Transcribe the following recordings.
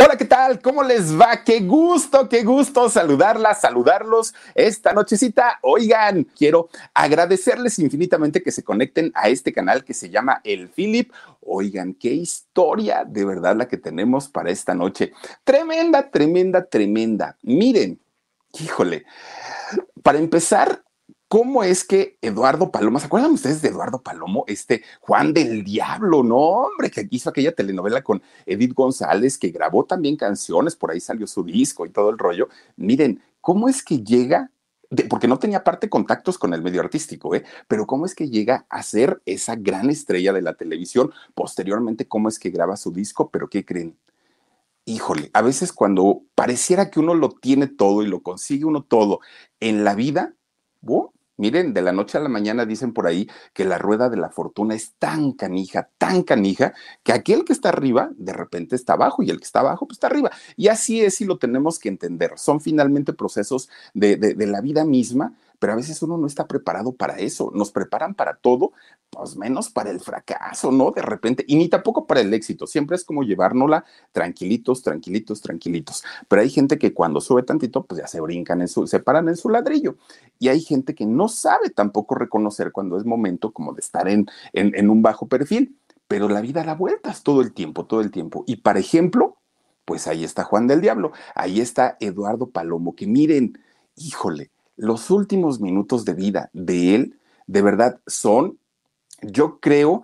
Hola, ¿qué tal? ¿Cómo les va? Qué gusto, qué gusto saludarlas, saludarlos esta nochecita. Oigan, quiero agradecerles infinitamente que se conecten a este canal que se llama El Philip. Oigan, qué historia de verdad la que tenemos para esta noche. Tremenda, tremenda, tremenda. Miren, híjole, para empezar, ¿Cómo es que Eduardo Palomo, ¿se acuerdan ustedes de Eduardo Palomo? Este Juan del Diablo, no, hombre, que hizo aquella telenovela con Edith González, que grabó también canciones, por ahí salió su disco y todo el rollo. Miren, ¿cómo es que llega porque no tenía parte contactos con el medio artístico, ¿eh? pero cómo es que llega a ser esa gran estrella de la televisión, posteriormente cómo es que graba su disco, pero ¿qué creen? Híjole, a veces cuando pareciera que uno lo tiene todo y lo consigue uno todo en la vida, ¡bum! Miren, de la noche a la mañana dicen por ahí que la rueda de la fortuna es tan canija, tan canija, que aquel que está arriba de repente está abajo y el que está abajo pues está arriba. Y así es y lo tenemos que entender. Son finalmente procesos de, de la vida misma pero a veces uno no está preparado para eso. Nos preparan para todo, pues menos para el fracaso, ¿no? De repente, y ni tampoco para el éxito. Siempre es como llevárnosla tranquilitos, tranquilitos, tranquilitos. Pero hay gente que cuando sube tantito, pues ya se brincan en su, se paran en su ladrillo. Y hay gente que no sabe tampoco reconocer cuando es momento como de estar en, en, un bajo perfil. Pero la vida da vueltas todo el tiempo, todo el tiempo. Y, por ejemplo, pues ahí está Juan del Diablo, ahí está Eduardo Palomo, que miren, híjole, los últimos minutos de vida de él, de verdad, son, yo creo,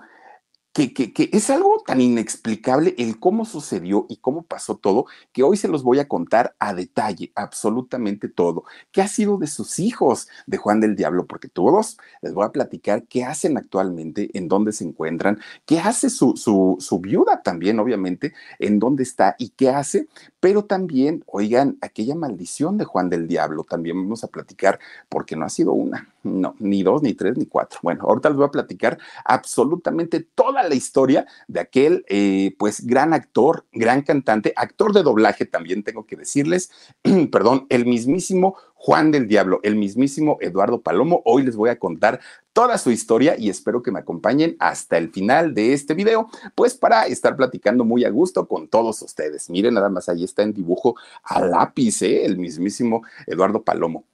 que, es algo tan inexplicable el cómo sucedió y cómo pasó todo, que hoy se los voy a contar a detalle, absolutamente todo. ¿Qué ha sido de sus hijos de Juan del Diablo? Porque tuvo dos. Les voy a platicar qué hacen actualmente, en dónde se encuentran, qué hace su, su, su viuda también, obviamente, en dónde está y qué hace, pero también, oigan, aquella maldición de Juan del Diablo, también vamos a platicar, porque no ha sido una, no, ni dos, ni tres, ni cuatro. Bueno, ahorita les voy a platicar absolutamente toda la historia de aquel, eh, pues, gran actor, gran cantante, actor de doblaje también tengo que decirles, perdón, el mismísimo Juan del Diablo, el mismísimo Eduardo Palomo. Hoy les voy a contar toda su historia y espero que me acompañen hasta el final de este video, pues para estar platicando muy a gusto con todos ustedes. Miren, nada más ahí está en dibujo a lápiz, ¿eh? el mismísimo Eduardo Palomo.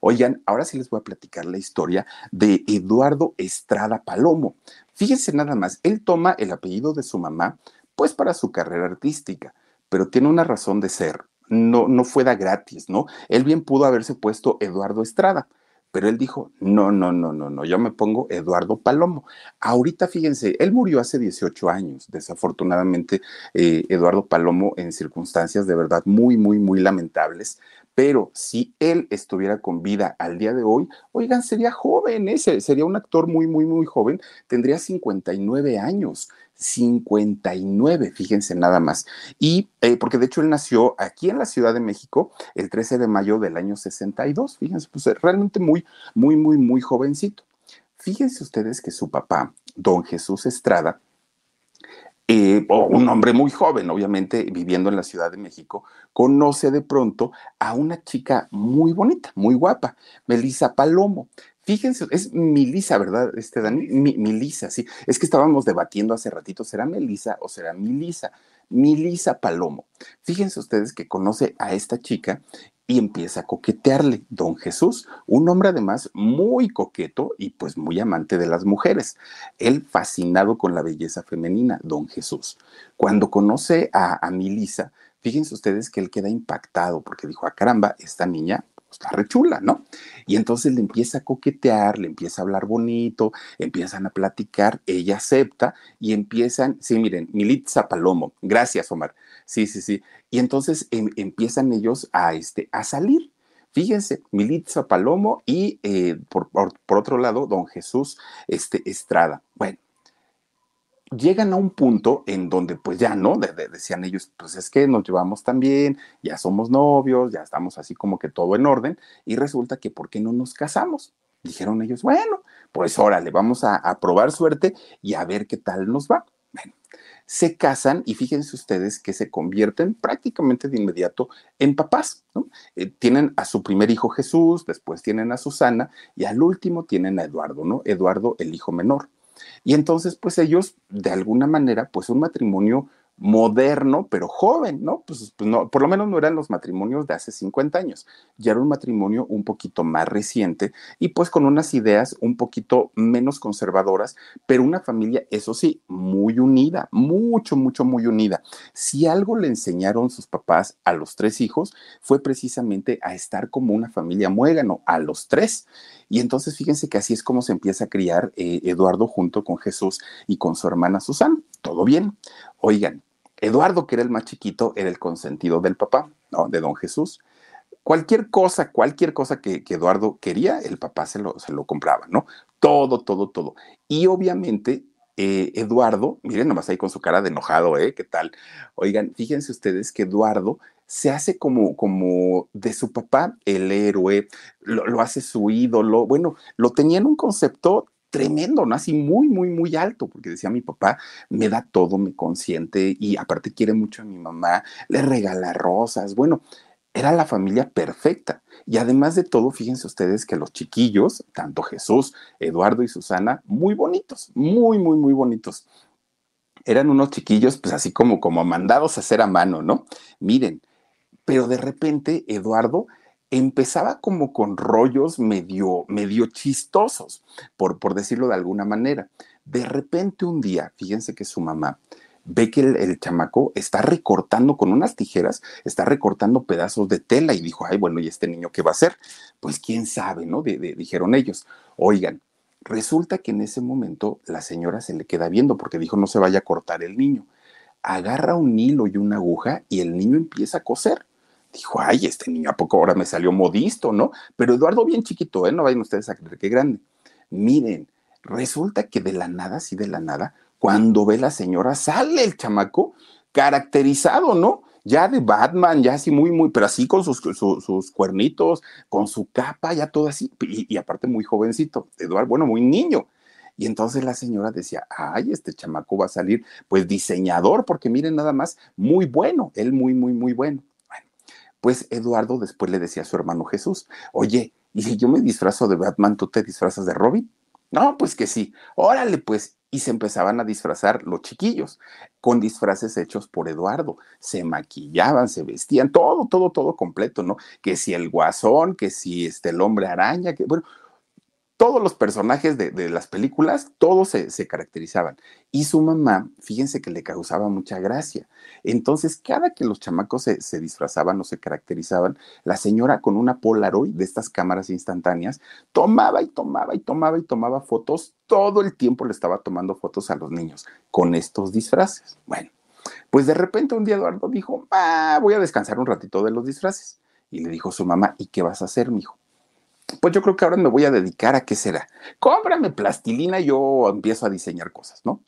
Oigan, ahora sí les voy a platicar la historia de Eduardo Estrada Palomo. Fíjense nada más, él toma el apellido de su mamá, pues para su carrera artística, pero tiene una razón de ser. No, no fue gratis, ¿no? Él bien pudo haberse puesto Eduardo Estrada, pero él dijo, no, no, no, no, no, yo me pongo Eduardo Palomo. Ahorita fíjense, él murió hace 18 años, desafortunadamente, eh, Eduardo Palomo en circunstancias de verdad muy, muy, muy lamentables, pero si él estuviera con vida al día de hoy, oigan, sería joven, ese, sería un actor muy, muy, muy joven, tendría 59 años. 59, fíjense nada más. Y eh, porque de hecho él nació aquí en la Ciudad de México el 13 de mayo del año 62, fíjense, pues realmente muy, muy, muy, muy jovencito. Fíjense ustedes que su papá, don Jesús Estrada, eh, un hombre muy joven, obviamente viviendo en la Ciudad de México, conoce de pronto a una chica muy bonita, muy guapa, Melissa Palomo. Fíjense, es Milisa, ¿verdad, este Dani? Milisa, sí. Es que estábamos debatiendo hace ratito, ¿será Melisa o será Milisa? Milisa Palomo. Fíjense ustedes que conoce a esta chica y empieza a coquetearle. Don Jesús, un hombre además muy coqueto y pues muy amante de las mujeres. Él fascinado con la belleza femenina, don Jesús. Cuando conoce a, a Milisa, fíjense ustedes que él queda impactado porque dijo, a ah, caramba, esta niña está rechula, ¿no? Y entonces le empieza a coquetear, le empieza a hablar bonito, empiezan a platicar, ella acepta y empiezan, sí, miren, Militza Palomo, gracias Omar, sí, sí, sí, y entonces em, empiezan ellos a, este, a salir. Fíjense, Militza Palomo y eh, por, por, otro lado, don Jesús este, Estrada. Bueno, llegan a un punto en donde pues ya no, decían ellos, pues es que nos llevamos tan bien, ya somos novios, ya estamos así como que todo en orden, y resulta que ¿por qué no nos casamos? Dijeron ellos, bueno, pues órale, vamos a, probar suerte y a ver qué tal nos va. Bueno, se casan y fíjense ustedes que se convierten prácticamente de inmediato en papás. ¿no? Eh, tienen a su primer hijo Jesús, después tienen a Susana y al último tienen a Eduardo, ¿no? Eduardo, el hijo menor. Y entonces, pues ellos, de alguna manera, pues un matrimonio moderno, pero joven, ¿no? Pues, pues, no, por lo menos no eran los matrimonios de hace 50 años, ya era un matrimonio un poquito más reciente y pues con unas ideas un poquito menos conservadoras, pero una familia, eso sí, muy unida, mucho, mucho, muy unida. Si algo le enseñaron sus papás a los tres hijos, fue precisamente a estar como una familia muégano, a los tres. Y entonces fíjense que así es como se empieza a criar eh, Eduardo junto con Jesús y con su hermana Susana. Todo bien. Oigan, Eduardo, que era el más chiquito, era el consentido del papá, ¿no? De don Jesús. Cualquier cosa, cualquier cosa que, Eduardo quería, el papá se lo, se lo compraba, ¿no? Todo, todo, todo. Y obviamente eh, Eduardo, miren nomás ahí con su cara de enojado, ¿eh? ¿Qué tal? Oigan, fíjense ustedes que Eduardo se hace como, como de su papá el héroe, lo, lo hace su ídolo. Bueno, lo tenía en un concepto tremendo, ¿no? Así muy, muy, muy alto, porque decía mi papá, me da todo, me consiente y aparte quiere mucho a mi mamá, le regala rosas, bueno, era la familia perfecta. Y además de todo, fíjense ustedes que los chiquillos, tanto Jesús, Eduardo y Susana, muy bonitos, muy, muy, muy bonitos. Eran unos chiquillos, pues así como, como mandados a hacer a mano, ¿no? Miren, pero de repente Eduardo empezaba como con rollos medio, medio chistosos, por, por decirlo de alguna manera. De repente un día, fíjense que su mamá ve que el, chamaco está recortando con unas tijeras, está recortando pedazos de tela y dijo, ay, bueno, ¿y este niño qué va a hacer? Pues quién sabe, ¿no? dijeron ellos. Oigan, resulta que en ese momento la señora se le queda viendo porque dijo, no se vaya a cortar el niño. Agarra un hilo y una aguja y el niño empieza a coser dijo, ay, este niño a poco ahora me salió modisto, ¿no? Pero Eduardo bien chiquito, ¿eh? No vayan ustedes a creer que grande. Miren, resulta que de la nada, sí de la nada, cuando ve la señora, sale el chamaco caracterizado, ¿no? Ya de Batman, ya así muy, muy, pero así con sus, sus, cuernitos, con su capa, ya todo así, y, y aparte muy jovencito, Eduardo, bueno, muy niño. Y entonces la señora decía, ay, este chamaco va a salir, pues diseñador, porque miren nada más, muy bueno, él muy, muy, muy bueno. Pues Eduardo después le decía a su hermano Jesús, oye, ¿y si yo me disfrazo de Batman, tú te disfrazas de Robin? No, pues que sí, órale pues. Y se empezaban a disfrazar los chiquillos con disfraces hechos por Eduardo. Se maquillaban, se vestían, todo, todo, todo completo, ¿no? Que si el guasón, que si este, el hombre araña, que bueno, todos los personajes de, las películas, todos se, caracterizaban. Y su mamá, fíjense que le causaba mucha gracia. Entonces, cada que los chamacos se, disfrazaban o se caracterizaban, la señora con una Polaroid de estas cámaras instantáneas, tomaba y tomaba y tomaba y tomaba fotos. Todo el tiempo le estaba tomando fotos a los niños con estos disfraces. Bueno, pues de repente un día Eduardo dijo, ah, voy a descansar un ratito de los disfraces. Y le dijo su mamá, ¿y qué vas a hacer, mijo? Pues yo creo que ahora me voy a dedicar a qué será. Cómprame plastilina yo empiezo a diseñar cosas, ¿no?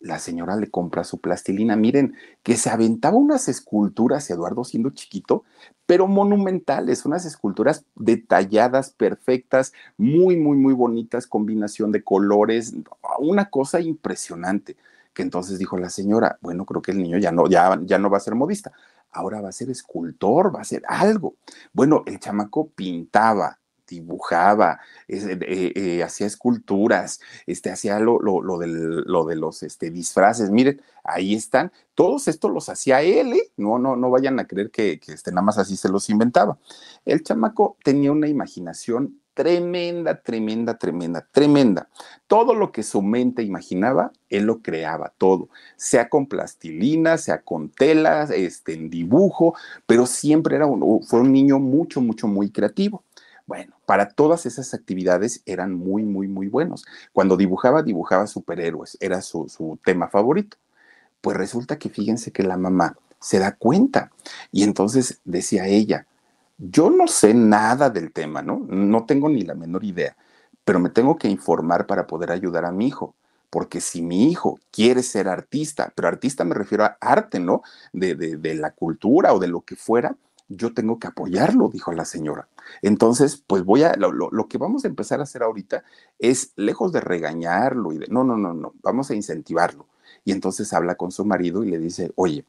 La señora le compra su plastilina. Miren, que se aventaba unas esculturas, Eduardo siendo chiquito, pero monumentales, unas esculturas detalladas, perfectas, muy, muy, muy bonitas, combinación de colores, una cosa impresionante. Que entonces dijo la señora, bueno, creo que el niño ya no, ya, ya no va a ser modista, ahora va a ser escultor, va a ser algo. Bueno, el chamaco pintaba, dibujaba, eh, eh, hacía esculturas, este, hacía lo, lo, del, lo de los este, disfraces. Miren, ahí están. Todos estos los hacía él, ¿eh? No, no, no vayan a creer que, que este, nada más así se los inventaba. El chamaco tenía una imaginación tremenda, tremenda, tremenda, tremenda. Todo lo que su mente imaginaba, él lo creaba todo, sea con plastilina, sea con telas, este, en dibujo, pero siempre era un, fue un niño mucho, mucho, muy creativo. Bueno, para todas esas actividades eran muy, muy, muy buenos. Cuando dibujaba, dibujaba superhéroes, era su, tema favorito. Pues resulta que fíjense que la mamá se da cuenta y entonces decía ella, yo no sé nada del tema, ¿no? No tengo ni la menor idea, pero me tengo que informar para poder ayudar a mi hijo. Porque si mi hijo quiere ser artista, pero artista me refiero a arte, ¿no? De, de, la cultura o de lo que fuera, yo tengo que apoyarlo, dijo la señora. Entonces, pues voy a, lo, que vamos a empezar a hacer ahorita es, lejos de regañarlo y de, no, no, no, no, vamos a incentivarlo. Y entonces habla con su marido y le dice, oye,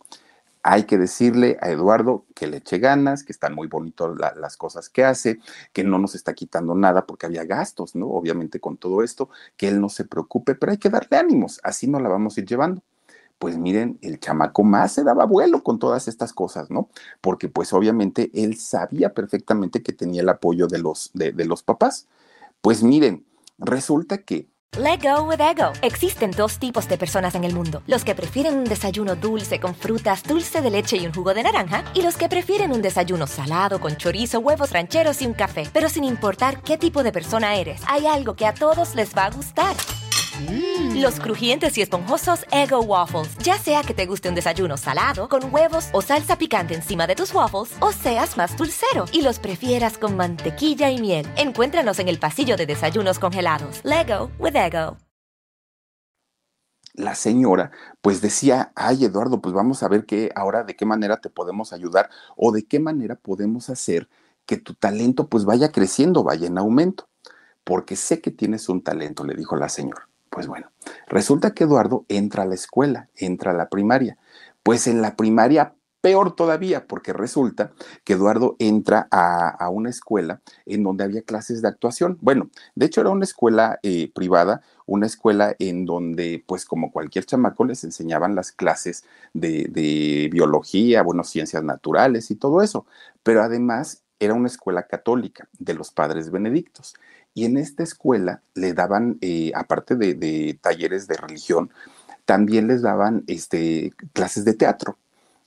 hay que decirle a Eduardo que le eche ganas, que están muy bonitas las cosas que hace, que no nos está quitando nada porque había gastos, ¿no? Obviamente con todo esto, que él no se preocupe, pero hay que darle ánimos, así no la vamos a ir llevando. Pues miren, el chamaco más se daba vuelo con todas estas cosas, ¿no? Porque pues obviamente él sabía perfectamente que tenía el apoyo de los, de, de los papás. Pues miren, resulta que Let go with ego. Existen dos tipos de personas en el mundo: los que prefieren un desayuno dulce con frutas, dulce de leche y un jugo de naranja, y los que prefieren un desayuno salado con chorizo, huevos rancheros y un café. Pero sin importar qué tipo de persona eres, hay algo que a todos les va a gustar. Mm. Los crujientes y esponjosos Ego Waffles. Ya sea que te guste un desayuno salado, con huevos o salsa picante encima de tus waffles, o seas más dulcero y los prefieras con mantequilla y miel. Encuéntranos en el pasillo de desayunos congelados. Lego with Ego. La señora pues decía, ay Eduardo, pues vamos a ver qué ahora de qué manera te podemos ayudar o de qué manera podemos hacer que tu talento pues vaya creciendo, vaya en aumento. Porque sé que tienes un talento, le dijo la señora. Pues bueno, resulta que Eduardo entra a la escuela, entra a la primaria. Pues en la primaria peor todavía, porque resulta que Eduardo entra a, una escuela en donde había clases de actuación. Bueno, de hecho era una escuela eh, privada, una escuela en donde, pues como cualquier chamaco, les enseñaban las clases de, de biología, bueno, ciencias naturales y todo eso. Pero además era una escuela católica de los padres benedictos. Y en esta escuela le daban, eh, aparte de, talleres de religión, también les daban este, clases de teatro.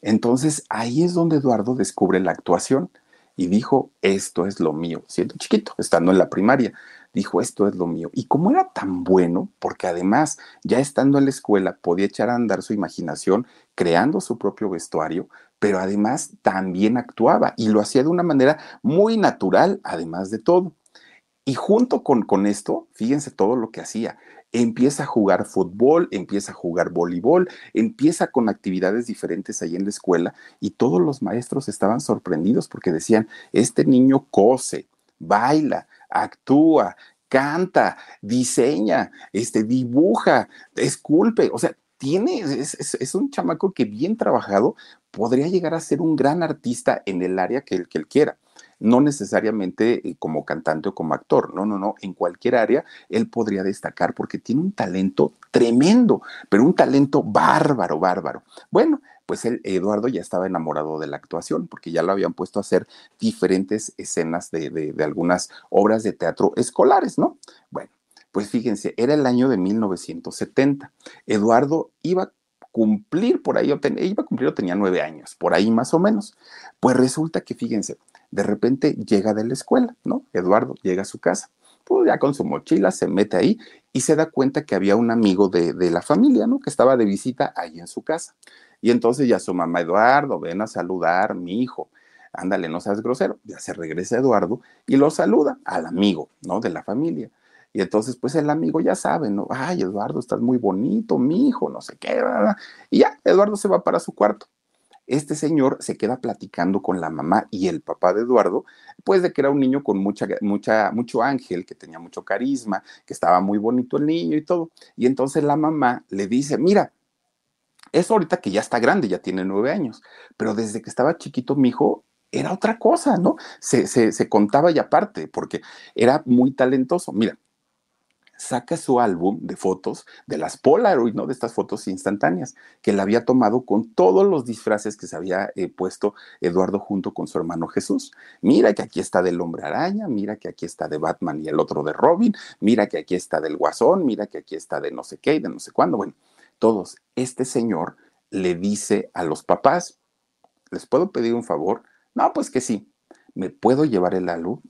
Entonces ahí es donde Eduardo descubre la actuación y dijo, esto es lo mío, siendo chiquito, estando en la primaria, dijo, esto es lo mío. Y como era tan bueno, porque además ya estando en la escuela podía echar a andar su imaginación creando su propio vestuario, pero además también actuaba y lo hacía de una manera muy natural, además de todo. Y junto con, con esto, fíjense todo lo que hacía. Empieza a jugar fútbol, empieza a jugar voleibol, empieza con actividades diferentes ahí en la escuela y todos los maestros estaban sorprendidos porque decían, este niño cose, baila, actúa, canta, diseña, este, dibuja, esculpe, o sea, tiene, es, es, un chamaco que bien trabajado podría llegar a ser un gran artista en el área que que él quiera no necesariamente eh, como cantante o como actor, no, no, no, en cualquier área él podría destacar porque tiene un talento tremendo, pero un talento bárbaro, bárbaro. Bueno, pues el Eduardo ya estaba enamorado de la actuación, porque ya lo habían puesto a hacer diferentes escenas de, de, algunas obras de teatro escolares, ¿no? Bueno, pues fíjense, era el año de 1970. Eduardo iba a cumplir por ahí, iba a cumplir o tenía nueve años, por ahí más o menos. Pues resulta que, fíjense, de repente llega de la escuela, ¿no? Eduardo llega a su casa, pues ya con su mochila se mete ahí y se da cuenta que había un amigo de, la familia, ¿no? Que estaba de visita ahí en su casa. Y entonces ya su mamá, Eduardo, ven a saludar, mi hijo. Ándale, no seas grosero. Ya se regresa Eduardo y lo saluda al amigo, ¿no? De la familia. Y entonces, pues el amigo ya sabe, ¿no? Ay, Eduardo, estás muy bonito, mi hijo, no sé qué. Y ya, Eduardo se va para su cuarto este señor se queda platicando con la mamá y el papá de Eduardo, pues de que era un niño con mucha, mucha, mucho ángel, que tenía mucho carisma, que estaba muy bonito el niño y todo. Y entonces la mamá le dice, mira, eso ahorita que ya está grande, ya tiene nueve años, pero desde que estaba chiquito mi hijo era otra cosa, ¿no? Se, se, contaba y aparte, porque era muy talentoso. Mira, saca su álbum de fotos de las Polaroid, ¿no? De estas fotos instantáneas, que la había tomado con todos los disfraces que se había eh, puesto Eduardo junto con su hermano Jesús. Mira que aquí está del hombre araña, mira que aquí está de Batman y el otro de Robin, mira que aquí está del guasón, mira que aquí está de no sé qué y de no sé cuándo. Bueno, todos. Este señor le dice a los papás, ¿les puedo pedir un favor? No, pues que sí. ¿Me puedo llevar el álbum?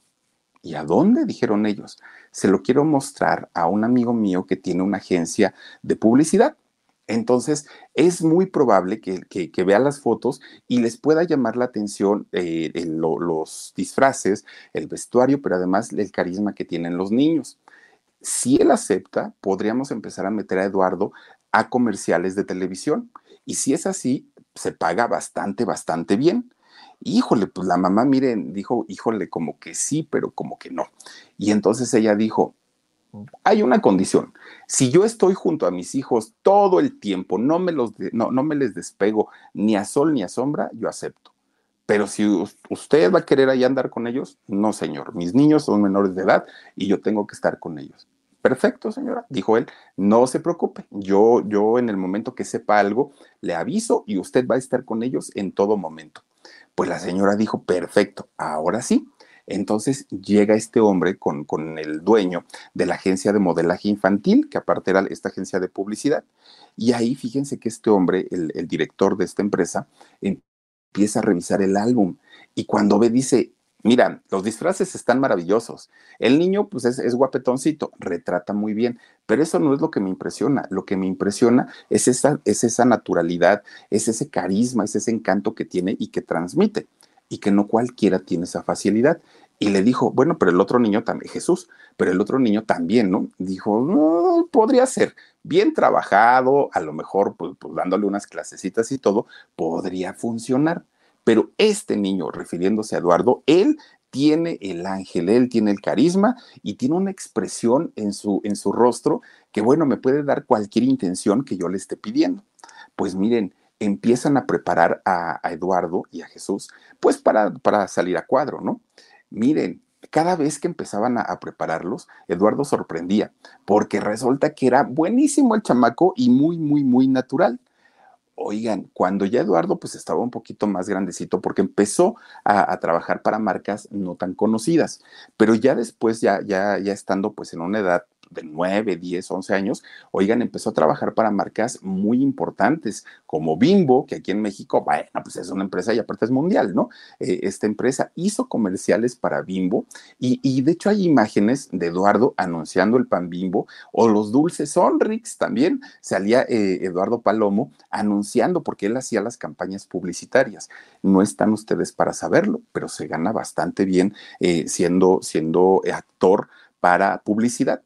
¿Y a dónde? Dijeron ellos. Se lo quiero mostrar a un amigo mío que tiene una agencia de publicidad. Entonces, es muy probable que, vea las fotos y les pueda llamar la atención eh, los disfraces, el vestuario, pero además el carisma que tienen los niños. Si él acepta, podríamos empezar a meter a Eduardo a comerciales de televisión. Y si es así, se paga bastante, bastante bien. Híjole, pues la mamá, miren, dijo, híjole, como que sí, pero como que no. Y entonces ella dijo, hay una condición. Si yo estoy junto a mis hijos todo el tiempo, no me, los no, no me les despego ni a sol ni a sombra, yo acepto. Pero si usted va a querer ahí andar con ellos, no, señor. Mis niños son menores de edad y yo tengo que estar con ellos. Perfecto, señora, dijo él, no se preocupe. Yo, yo en el momento que sepa algo, le aviso y usted va a estar con ellos en todo momento. Pues la señora dijo, perfecto, ahora sí. Entonces llega este hombre con, con, el dueño de la agencia de modelaje infantil, que aparte era esta agencia de publicidad. Y ahí fíjense que este hombre, el, el director de esta empresa, empieza a revisar el álbum. Y cuando ve, dice, Mira, los disfraces están maravillosos. El niño, pues es, guapetoncito, retrata muy bien, pero eso no es lo que me impresiona. Lo que me impresiona es esa, es esa naturalidad, es ese carisma, es ese encanto que tiene y que transmite, y que no cualquiera tiene esa facilidad. Y le dijo, bueno, pero el otro niño también, Jesús, pero el otro niño también, ¿no? Dijo, no, podría ser bien trabajado, a lo mejor pues, pues dándole unas clasecitas y todo, podría funcionar pero este niño, refiriéndose a Eduardo, él tiene el ángel, él tiene el carisma y tiene una expresión en su, en su rostro que, bueno, me puede dar cualquier intención que yo le esté pidiendo. Pues miren, empiezan a preparar a, Eduardo y a Jesús, pues para, para, salir a cuadro, ¿no? Miren, cada vez que empezaban a, a, prepararlos, Eduardo sorprendía, porque resulta que era buenísimo el chamaco y muy, muy, muy natural. Oigan, cuando ya Eduardo pues estaba un poquito más grandecito, porque empezó a, trabajar para marcas no tan conocidas, pero ya después, ya, ya, ya estando pues en una edad de 9, 10, 11 años, oigan, empezó a trabajar para marcas muy importantes como Bimbo, que aquí en México, bueno, pues es una empresa y aparte es mundial, ¿no? Eh, esta empresa hizo comerciales para Bimbo y, de hecho hay imágenes de Eduardo anunciando el pan Bimbo o los dulces Sonrix también. Salía eh, Eduardo Palomo anunciando porque él hacía las campañas publicitarias. No están ustedes para saberlo, pero se gana bastante bien eh, siendo, siendo actor para publicidad.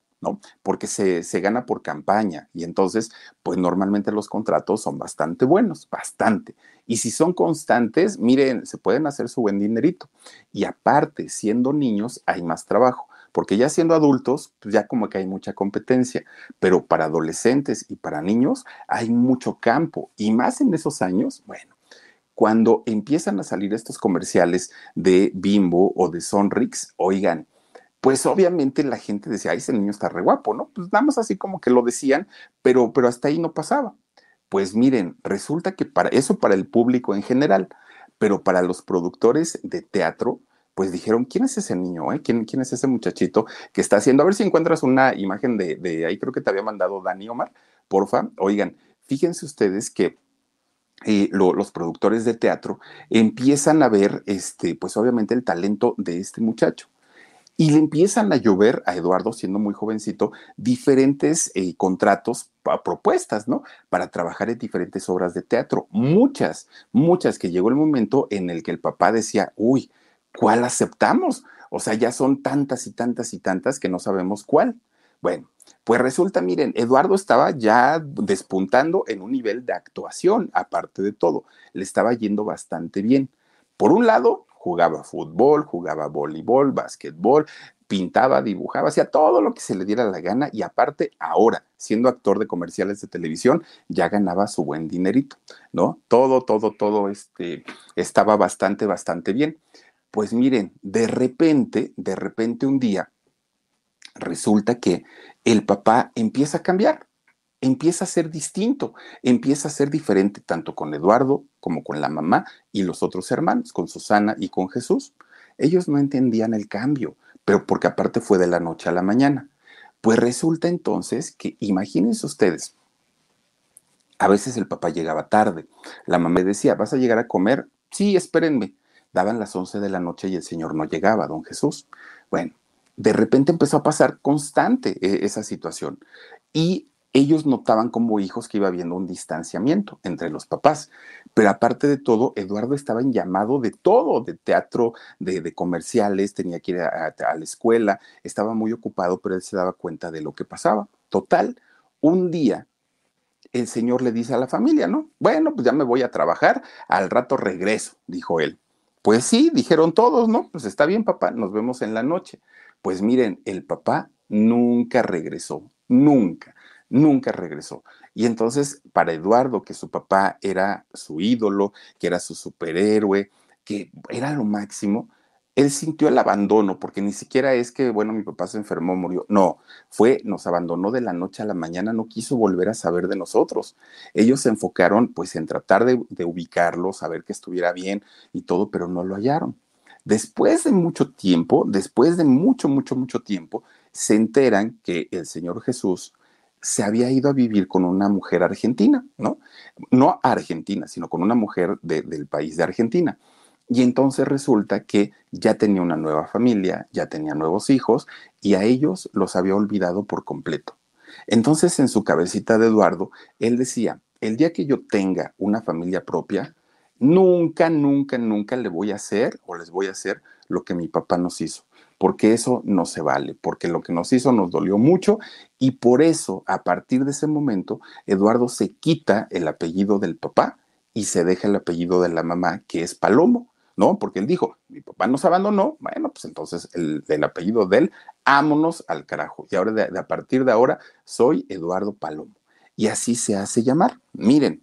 Porque se, gana por campaña y entonces, pues normalmente los contratos son bastante buenos, bastante. Y si son constantes, miren, se pueden hacer su buen dinerito. Y aparte, siendo niños, hay más trabajo, porque ya siendo adultos, pues ya como que hay mucha competencia, pero para adolescentes y para niños hay mucho campo. Y más en esos años, bueno, cuando empiezan a salir estos comerciales de Bimbo o de Sonrix, oigan, pues obviamente la gente decía, ay, ese niño está re guapo, ¿no? Pues nada más así como que lo decían, pero, pero hasta ahí no pasaba. Pues miren, resulta que para eso para el público en general, pero para los productores de teatro, pues dijeron, ¿quién es ese niño? Eh? ¿Quién, ¿Quién, es ese muchachito que está haciendo? A ver si encuentras una imagen de, de ahí, creo que te había mandado Dani Omar, porfa. Oigan, fíjense ustedes que eh, los productores de teatro empiezan a ver, este, pues obviamente el talento de este muchacho y le empiezan a llover a Eduardo, siendo muy jovencito, diferentes eh, contratos, propuestas, ¿no? Para trabajar en diferentes obras de teatro. Muchas, muchas que llegó el momento en el que el papá decía, uy, ¿cuál aceptamos? O sea, ya son tantas y tantas y tantas que no sabemos cuál. Bueno, pues resulta, miren, Eduardo estaba ya despuntando en un nivel de actuación, aparte de todo, le estaba yendo bastante bien. Por un lado, jugaba fútbol, jugaba voleibol, básquetbol, pintaba, dibujaba, hacía todo lo que se le diera la gana y aparte ahora, siendo actor de comerciales de televisión, ya ganaba su buen dinerito, ¿no? Todo, todo, todo este, estaba bastante, bastante bien. Pues miren, de repente, de repente un día, resulta que el papá empieza a cambiar, empieza a ser distinto, empieza a ser diferente tanto con Eduardo como con la mamá y los otros hermanos, con Susana y con Jesús. Ellos no entendían el cambio, pero porque aparte fue de la noche a la mañana. Pues resulta entonces que, imagínense ustedes, a veces el papá llegaba tarde, la mamá decía, ¿vas a llegar a comer? Sí, espérenme. Daban las 11 de la noche y el señor no llegaba, don Jesús. Bueno, de repente empezó a pasar constante eh, esa situación y ellos notaban como hijos que iba habiendo un distanciamiento entre los papás. Pero aparte de todo, Eduardo estaba en llamado de todo, de teatro, de, comerciales, tenía que ir a, la escuela, estaba muy ocupado, pero él se daba cuenta de lo que pasaba. Total, un día el señor le dice a la familia, ¿no? Bueno, pues ya me voy a trabajar, al rato regreso, dijo él. Pues sí, dijeron todos, ¿no? Pues está bien, papá, nos vemos en la noche. Pues miren, el papá nunca regresó, nunca nunca regresó. Y entonces, para Eduardo, que su papá era su ídolo, que era su superhéroe, que era lo máximo, él sintió el abandono, porque ni siquiera es que, bueno, mi papá se enfermó, murió. No, fue, nos abandonó de la noche a la mañana, no quiso volver a saber de nosotros. Ellos se enfocaron, pues, en tratar de, de ubicarlo, saber que estuviera bien y todo, pero no lo hallaron. Después de mucho tiempo, después de mucho, mucho, mucho tiempo, se enteran que el Señor Jesús se había ido a vivir con una mujer argentina, ¿no? No argentina, sino con una mujer del país de Argentina. Y entonces resulta que ya tenía una nueva familia, ya tenía nuevos hijos y a ellos los había olvidado por completo. Entonces en su cabecita de Eduardo, él decía, el día que yo tenga una familia propia, nunca, nunca, nunca le voy a hacer o les voy a hacer lo que mi papá nos hizo porque eso no se vale, porque lo que nos hizo nos dolió mucho y por eso, a partir de ese momento, Eduardo se quita el apellido del papá y se deja el apellido de la mamá, que es Palomo, ¿no? Porque él dijo, mi papá nos abandonó, bueno, pues entonces el, apellido de él, ámonos al carajo. Y ahora, de, a partir de ahora, soy Eduardo Palomo. Y así se hace llamar. Miren,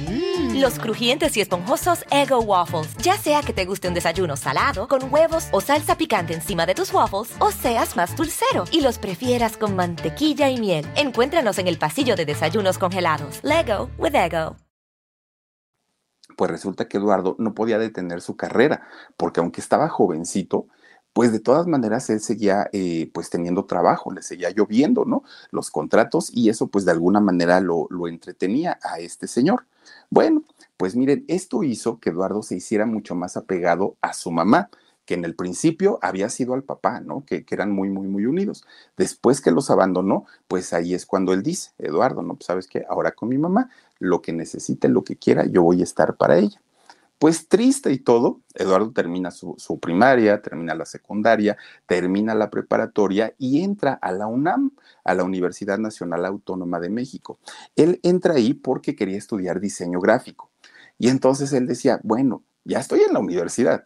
Mm. Los crujientes y esponjosos Ego Waffles. Ya sea que te guste un desayuno salado, con huevos o salsa picante encima de tus waffles, o seas más dulcero y los prefieras con mantequilla y miel. Encuéntranos en el pasillo de desayunos congelados. Lego with Ego. Pues resulta que Eduardo no podía detener su carrera, porque aunque estaba jovencito, pues de todas maneras él seguía eh, pues teniendo trabajo, le seguía lloviendo, ¿no? Los contratos y eso pues de alguna manera lo, lo entretenía a este señor. Bueno, pues miren, esto hizo que Eduardo se hiciera mucho más apegado a su mamá, que en el principio había sido al papá, ¿no? Que, eran muy, muy, muy unidos. Después que los abandonó, pues ahí es cuando él dice, Eduardo, ¿no? Pues sabes que ahora con mi mamá, lo que necesite, lo que quiera, yo voy a estar para ella. Pues triste y todo, Eduardo termina su, primaria, termina la secundaria, termina la preparatoria y entra a la UNAM, a la Universidad Nacional Autónoma de México. Él entra ahí porque quería estudiar diseño gráfico. Y entonces él decía, bueno, ya estoy en la universidad,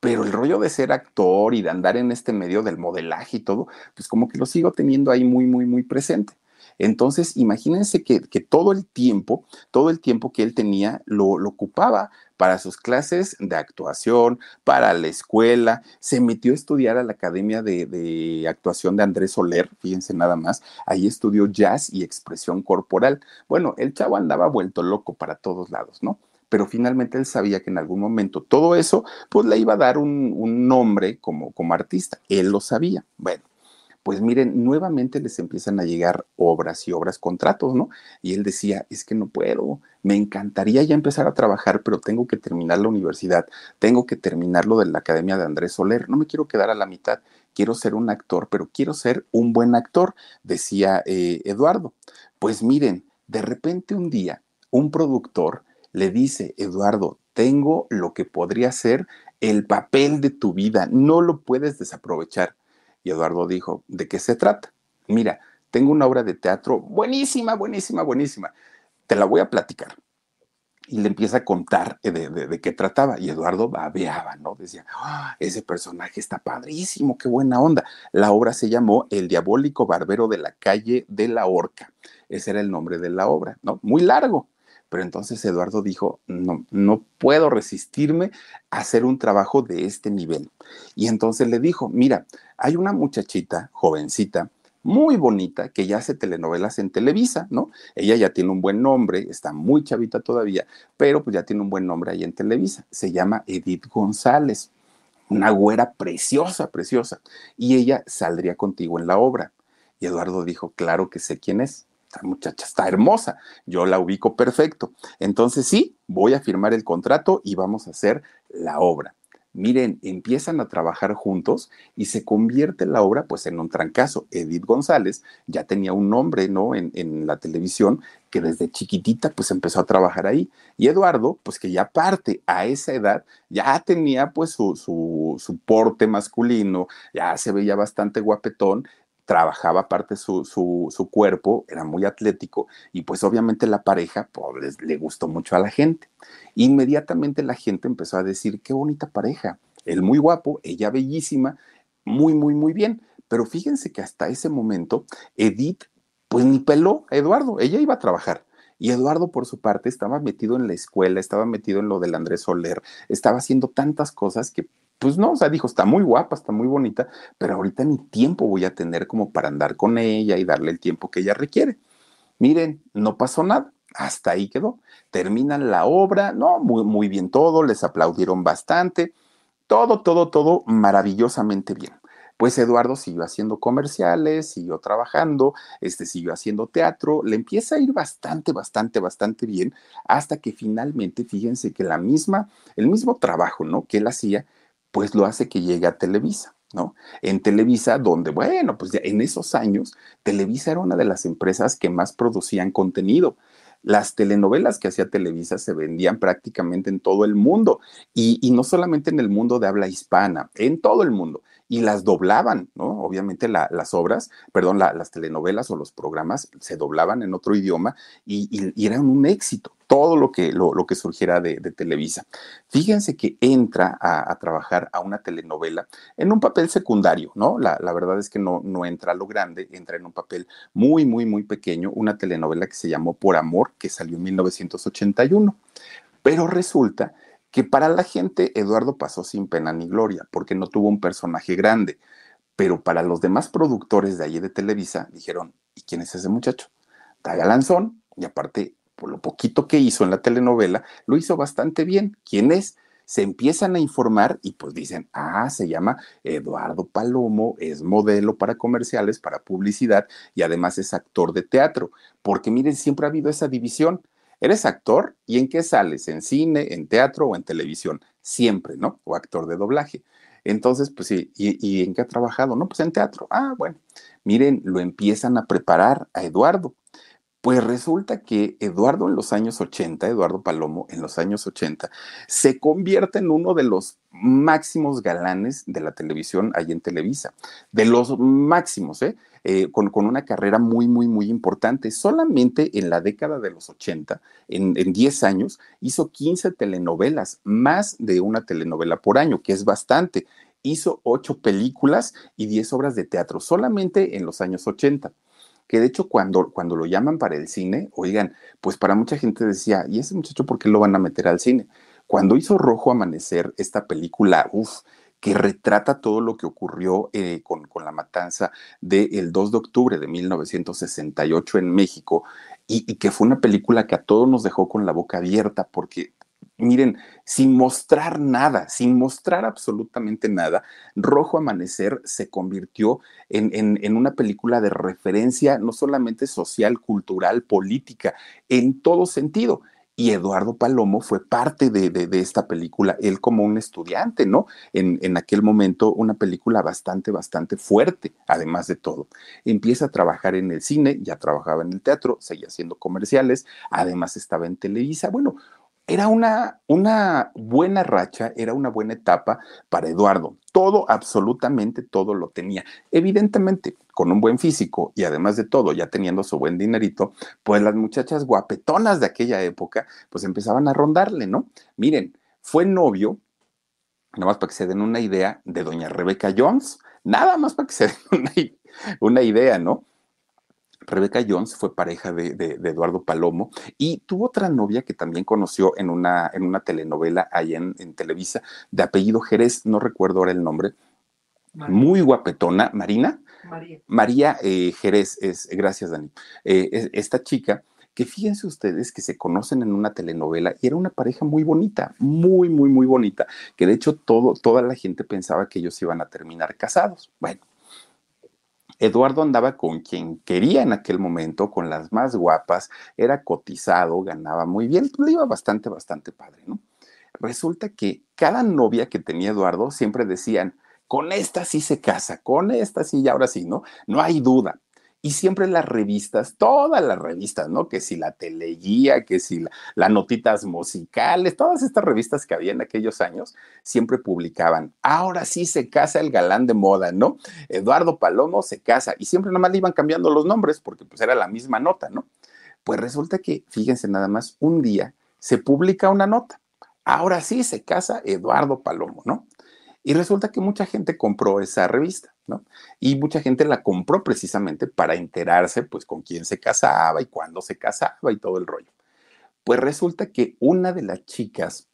pero el rollo de ser actor y de andar en este medio del modelaje y todo, pues como que lo sigo teniendo ahí muy, muy, muy presente. Entonces, imagínense que, todo el tiempo, todo el tiempo que él tenía, lo, lo ocupaba para sus clases de actuación, para la escuela, se metió a estudiar a la Academia de, Actuación de Andrés Soler, fíjense nada más, ahí estudió jazz y expresión corporal. Bueno, el chavo andaba vuelto loco para todos lados, ¿no? pero finalmente él sabía que en algún momento todo eso, pues le iba a dar un, un nombre como, como artista. Él lo sabía. Bueno, pues miren, nuevamente les empiezan a llegar obras y obras, contratos, ¿no? Y él decía, es que no puedo, me encantaría ya empezar a trabajar, pero tengo que terminar la universidad, tengo que terminar lo de la Academia de Andrés Soler, no me quiero quedar a la mitad, quiero ser un actor, pero quiero ser un buen actor, decía eh, Eduardo. Pues miren, de repente un día, un productor le dice, Eduardo, tengo lo que podría ser el papel de tu vida, no lo puedes desaprovechar. Y Eduardo dijo, ¿de qué se trata? Mira, tengo una obra de teatro buenísima, buenísima, buenísima. Te la voy a platicar. Y le empieza a contar de, qué trataba. Y Eduardo babeaba, ¿no? Decía, ah, ese personaje está padrísimo, qué buena onda. La obra se llamó El diabólico barbero de la calle de la horca. Ese era el nombre de la obra, ¿no? Muy largo. Pero entonces Eduardo dijo, no, no puedo resistirme a hacer un trabajo de este nivel. Y entonces le dijo, mira, hay una muchachita, jovencita, muy bonita, que ya hace telenovelas en Televisa, ¿no? Ella ya tiene un buen nombre, está muy chavita todavía, pero pues ya tiene un buen nombre ahí en Televisa. Se llama Edith González, una güera preciosa, preciosa. Y ella saldría contigo en la obra. Y Eduardo dijo, claro que sé quién es esta muchacha está hermosa, yo la ubico perfecto. Entonces sí, voy a firmar el contrato y vamos a hacer la obra. Miren, empiezan a trabajar juntos y se convierte la obra pues en un trancazo. Edith González ya tenía un nombre, ¿no? En, en, la televisión que desde chiquitita pues empezó a trabajar ahí. Y Eduardo, pues que ya parte a esa edad, ya tenía pues su, su, su porte masculino, ya se veía bastante guapetón trabajaba aparte su, su, cuerpo, era muy atlético y pues obviamente la pareja pues, le gustó mucho a la gente. Inmediatamente la gente empezó a decir, qué bonita pareja, él muy guapo, ella bellísima, muy, muy, muy bien. Pero fíjense que hasta ese momento Edith pues ni peló a Eduardo, ella iba a trabajar. Y Eduardo, por su parte, estaba metido en la escuela, estaba metido en lo del Andrés Soler, estaba haciendo tantas cosas que pues no, o sea, dijo, está muy guapa, está muy bonita, pero ahorita ni tiempo voy a tener como para andar con ella y darle el tiempo que ella requiere. Miren, no pasó nada, hasta ahí quedó. Terminan la obra, no, muy, muy bien todo, les aplaudieron bastante, todo, todo, todo maravillosamente bien. Pues Eduardo siguió haciendo comerciales, siguió trabajando, este siguió haciendo teatro, le empieza a ir bastante, bastante, bastante bien, hasta que finalmente, fíjense que la misma, el mismo trabajo, ¿no? Que él hacía, pues lo hace que llegue a Televisa. ¿no? En Televisa, donde, bueno, pues ya en esos años, Televisa era una de las empresas que más producían contenido. Las telenovelas que hacía Televisa se vendían prácticamente en todo el mundo y, no solamente en el mundo de habla hispana, en todo el mundo. Y las doblaban, ¿no? Obviamente las obras, perdón, las telenovelas o los programas se doblaban en otro idioma y, eran un éxito todo lo que, lo, que surgiera de, Televisa. Fíjense que entra a, trabajar a una telenovela en un papel secundario, ¿no? La, verdad es que no, no entra a lo grande, entra en un papel muy, muy, muy pequeño, una telenovela que se llamó Por Amor, que salió en 1981. Pero resulta que para la gente Eduardo pasó sin pena ni gloria, porque no tuvo un personaje grande. Pero para los demás productores de allí de Televisa dijeron, ¿y quién es ese muchacho? Está galanzón y aparte por lo poquito que hizo en la telenovela, lo hizo bastante bien. ¿Quién es? Se empiezan a informar y pues dicen, ah, se llama Eduardo Palomo, es modelo para comerciales, para publicidad y además es actor de teatro. Porque miren, siempre ha habido esa división. ¿Eres actor? ¿Y en qué sales? ¿En cine, en teatro o en televisión? Siempre, ¿no? O actor de doblaje. Entonces, pues sí, ¿y, ¿y, en qué ha trabajado? No, pues en teatro. Ah, bueno, miren, lo empiezan a preparar a Eduardo. Pues resulta que Eduardo en los años 80, Eduardo Palomo en los años 80, se convierte en uno de los máximos galanes de la televisión ahí en Televisa, de los máximos, ¿eh? eh con, una carrera muy, muy, muy importante. Solamente en la década de los 80, en, en 10 años, hizo 15 telenovelas, más de una telenovela por año, que es bastante. Hizo 8 películas y 10 obras de teatro, solamente en los años 80 que de hecho cuando, cuando lo llaman para el cine, oigan, pues para mucha gente decía, ¿y ese muchacho por qué lo van a meter al cine? Cuando hizo Rojo Amanecer, esta película, uff, que retrata todo lo que ocurrió eh, con, con, la matanza del 2 de octubre de 1968 en México, y, que fue una película que a todos nos dejó con la boca abierta, porque miren, sin mostrar nada, sin mostrar absolutamente nada, Rojo Amanecer se convirtió en, una película de referencia no solamente social, cultural, política, en todo sentido. Y Eduardo Palomo fue parte de, esta película, él como un estudiante, ¿no? En, en, aquel momento una película bastante, bastante fuerte, además de todo. Empieza a trabajar en el cine, ya trabajaba en el teatro, seguía haciendo comerciales, además estaba en Televisa. Bueno, era una, una buena racha, era una buena etapa para Eduardo. Todo, absolutamente todo lo tenía. Evidentemente, con un buen físico y además de todo, ya teniendo su buen dinerito, pues las muchachas guapetonas de aquella época, pues empezaban a rondarle, ¿no? Miren, fue novio, nada más para que se den una idea, de doña Rebeca Jones, nada más para que se den una idea, ¿no? Rebeca Jones fue pareja de, Eduardo Palomo y tuvo otra novia que también conoció en una, en una telenovela ahí en, Televisa de apellido Jerez, no recuerdo ahora el nombre, muy guapetona, Marina. María. María eh, Jerez, es, gracias Dani. Eh, esta chica que fíjense ustedes que se conocen en una telenovela y era una pareja muy bonita, muy, muy, muy bonita, que de hecho todo, toda la gente pensaba que ellos iban a terminar casados. Bueno, Eduardo andaba con quien quería en aquel momento, con las más guapas, era cotizado, ganaba muy bien, pues, le iba bastante, bastante padre, ¿no? Resulta que cada novia que tenía Eduardo siempre decían, con esta sí se casa, con esta sí y ahora sí, ¿no? No hay duda. Y siempre las revistas, todas las revistas, ¿no? Que si la teleguía, que si las notitas musicales, todas estas revistas que había en aquellos años, siempre publicaban, ahora sí se casa el galán de moda, ¿no? Eduardo Palomo se casa y siempre nada más le iban cambiando los nombres porque pues era la misma nota, ¿no? Pues resulta que, fíjense nada más, un día se publica una nota, ahora sí se casa Eduardo Palomo, ¿no? Y resulta que mucha gente compró esa revista, Y mucha gente la compró precisamente para enterarse, pues, con quién se casaba y cuándo se casaba y todo el rollo. Pues resulta que una de las chicas,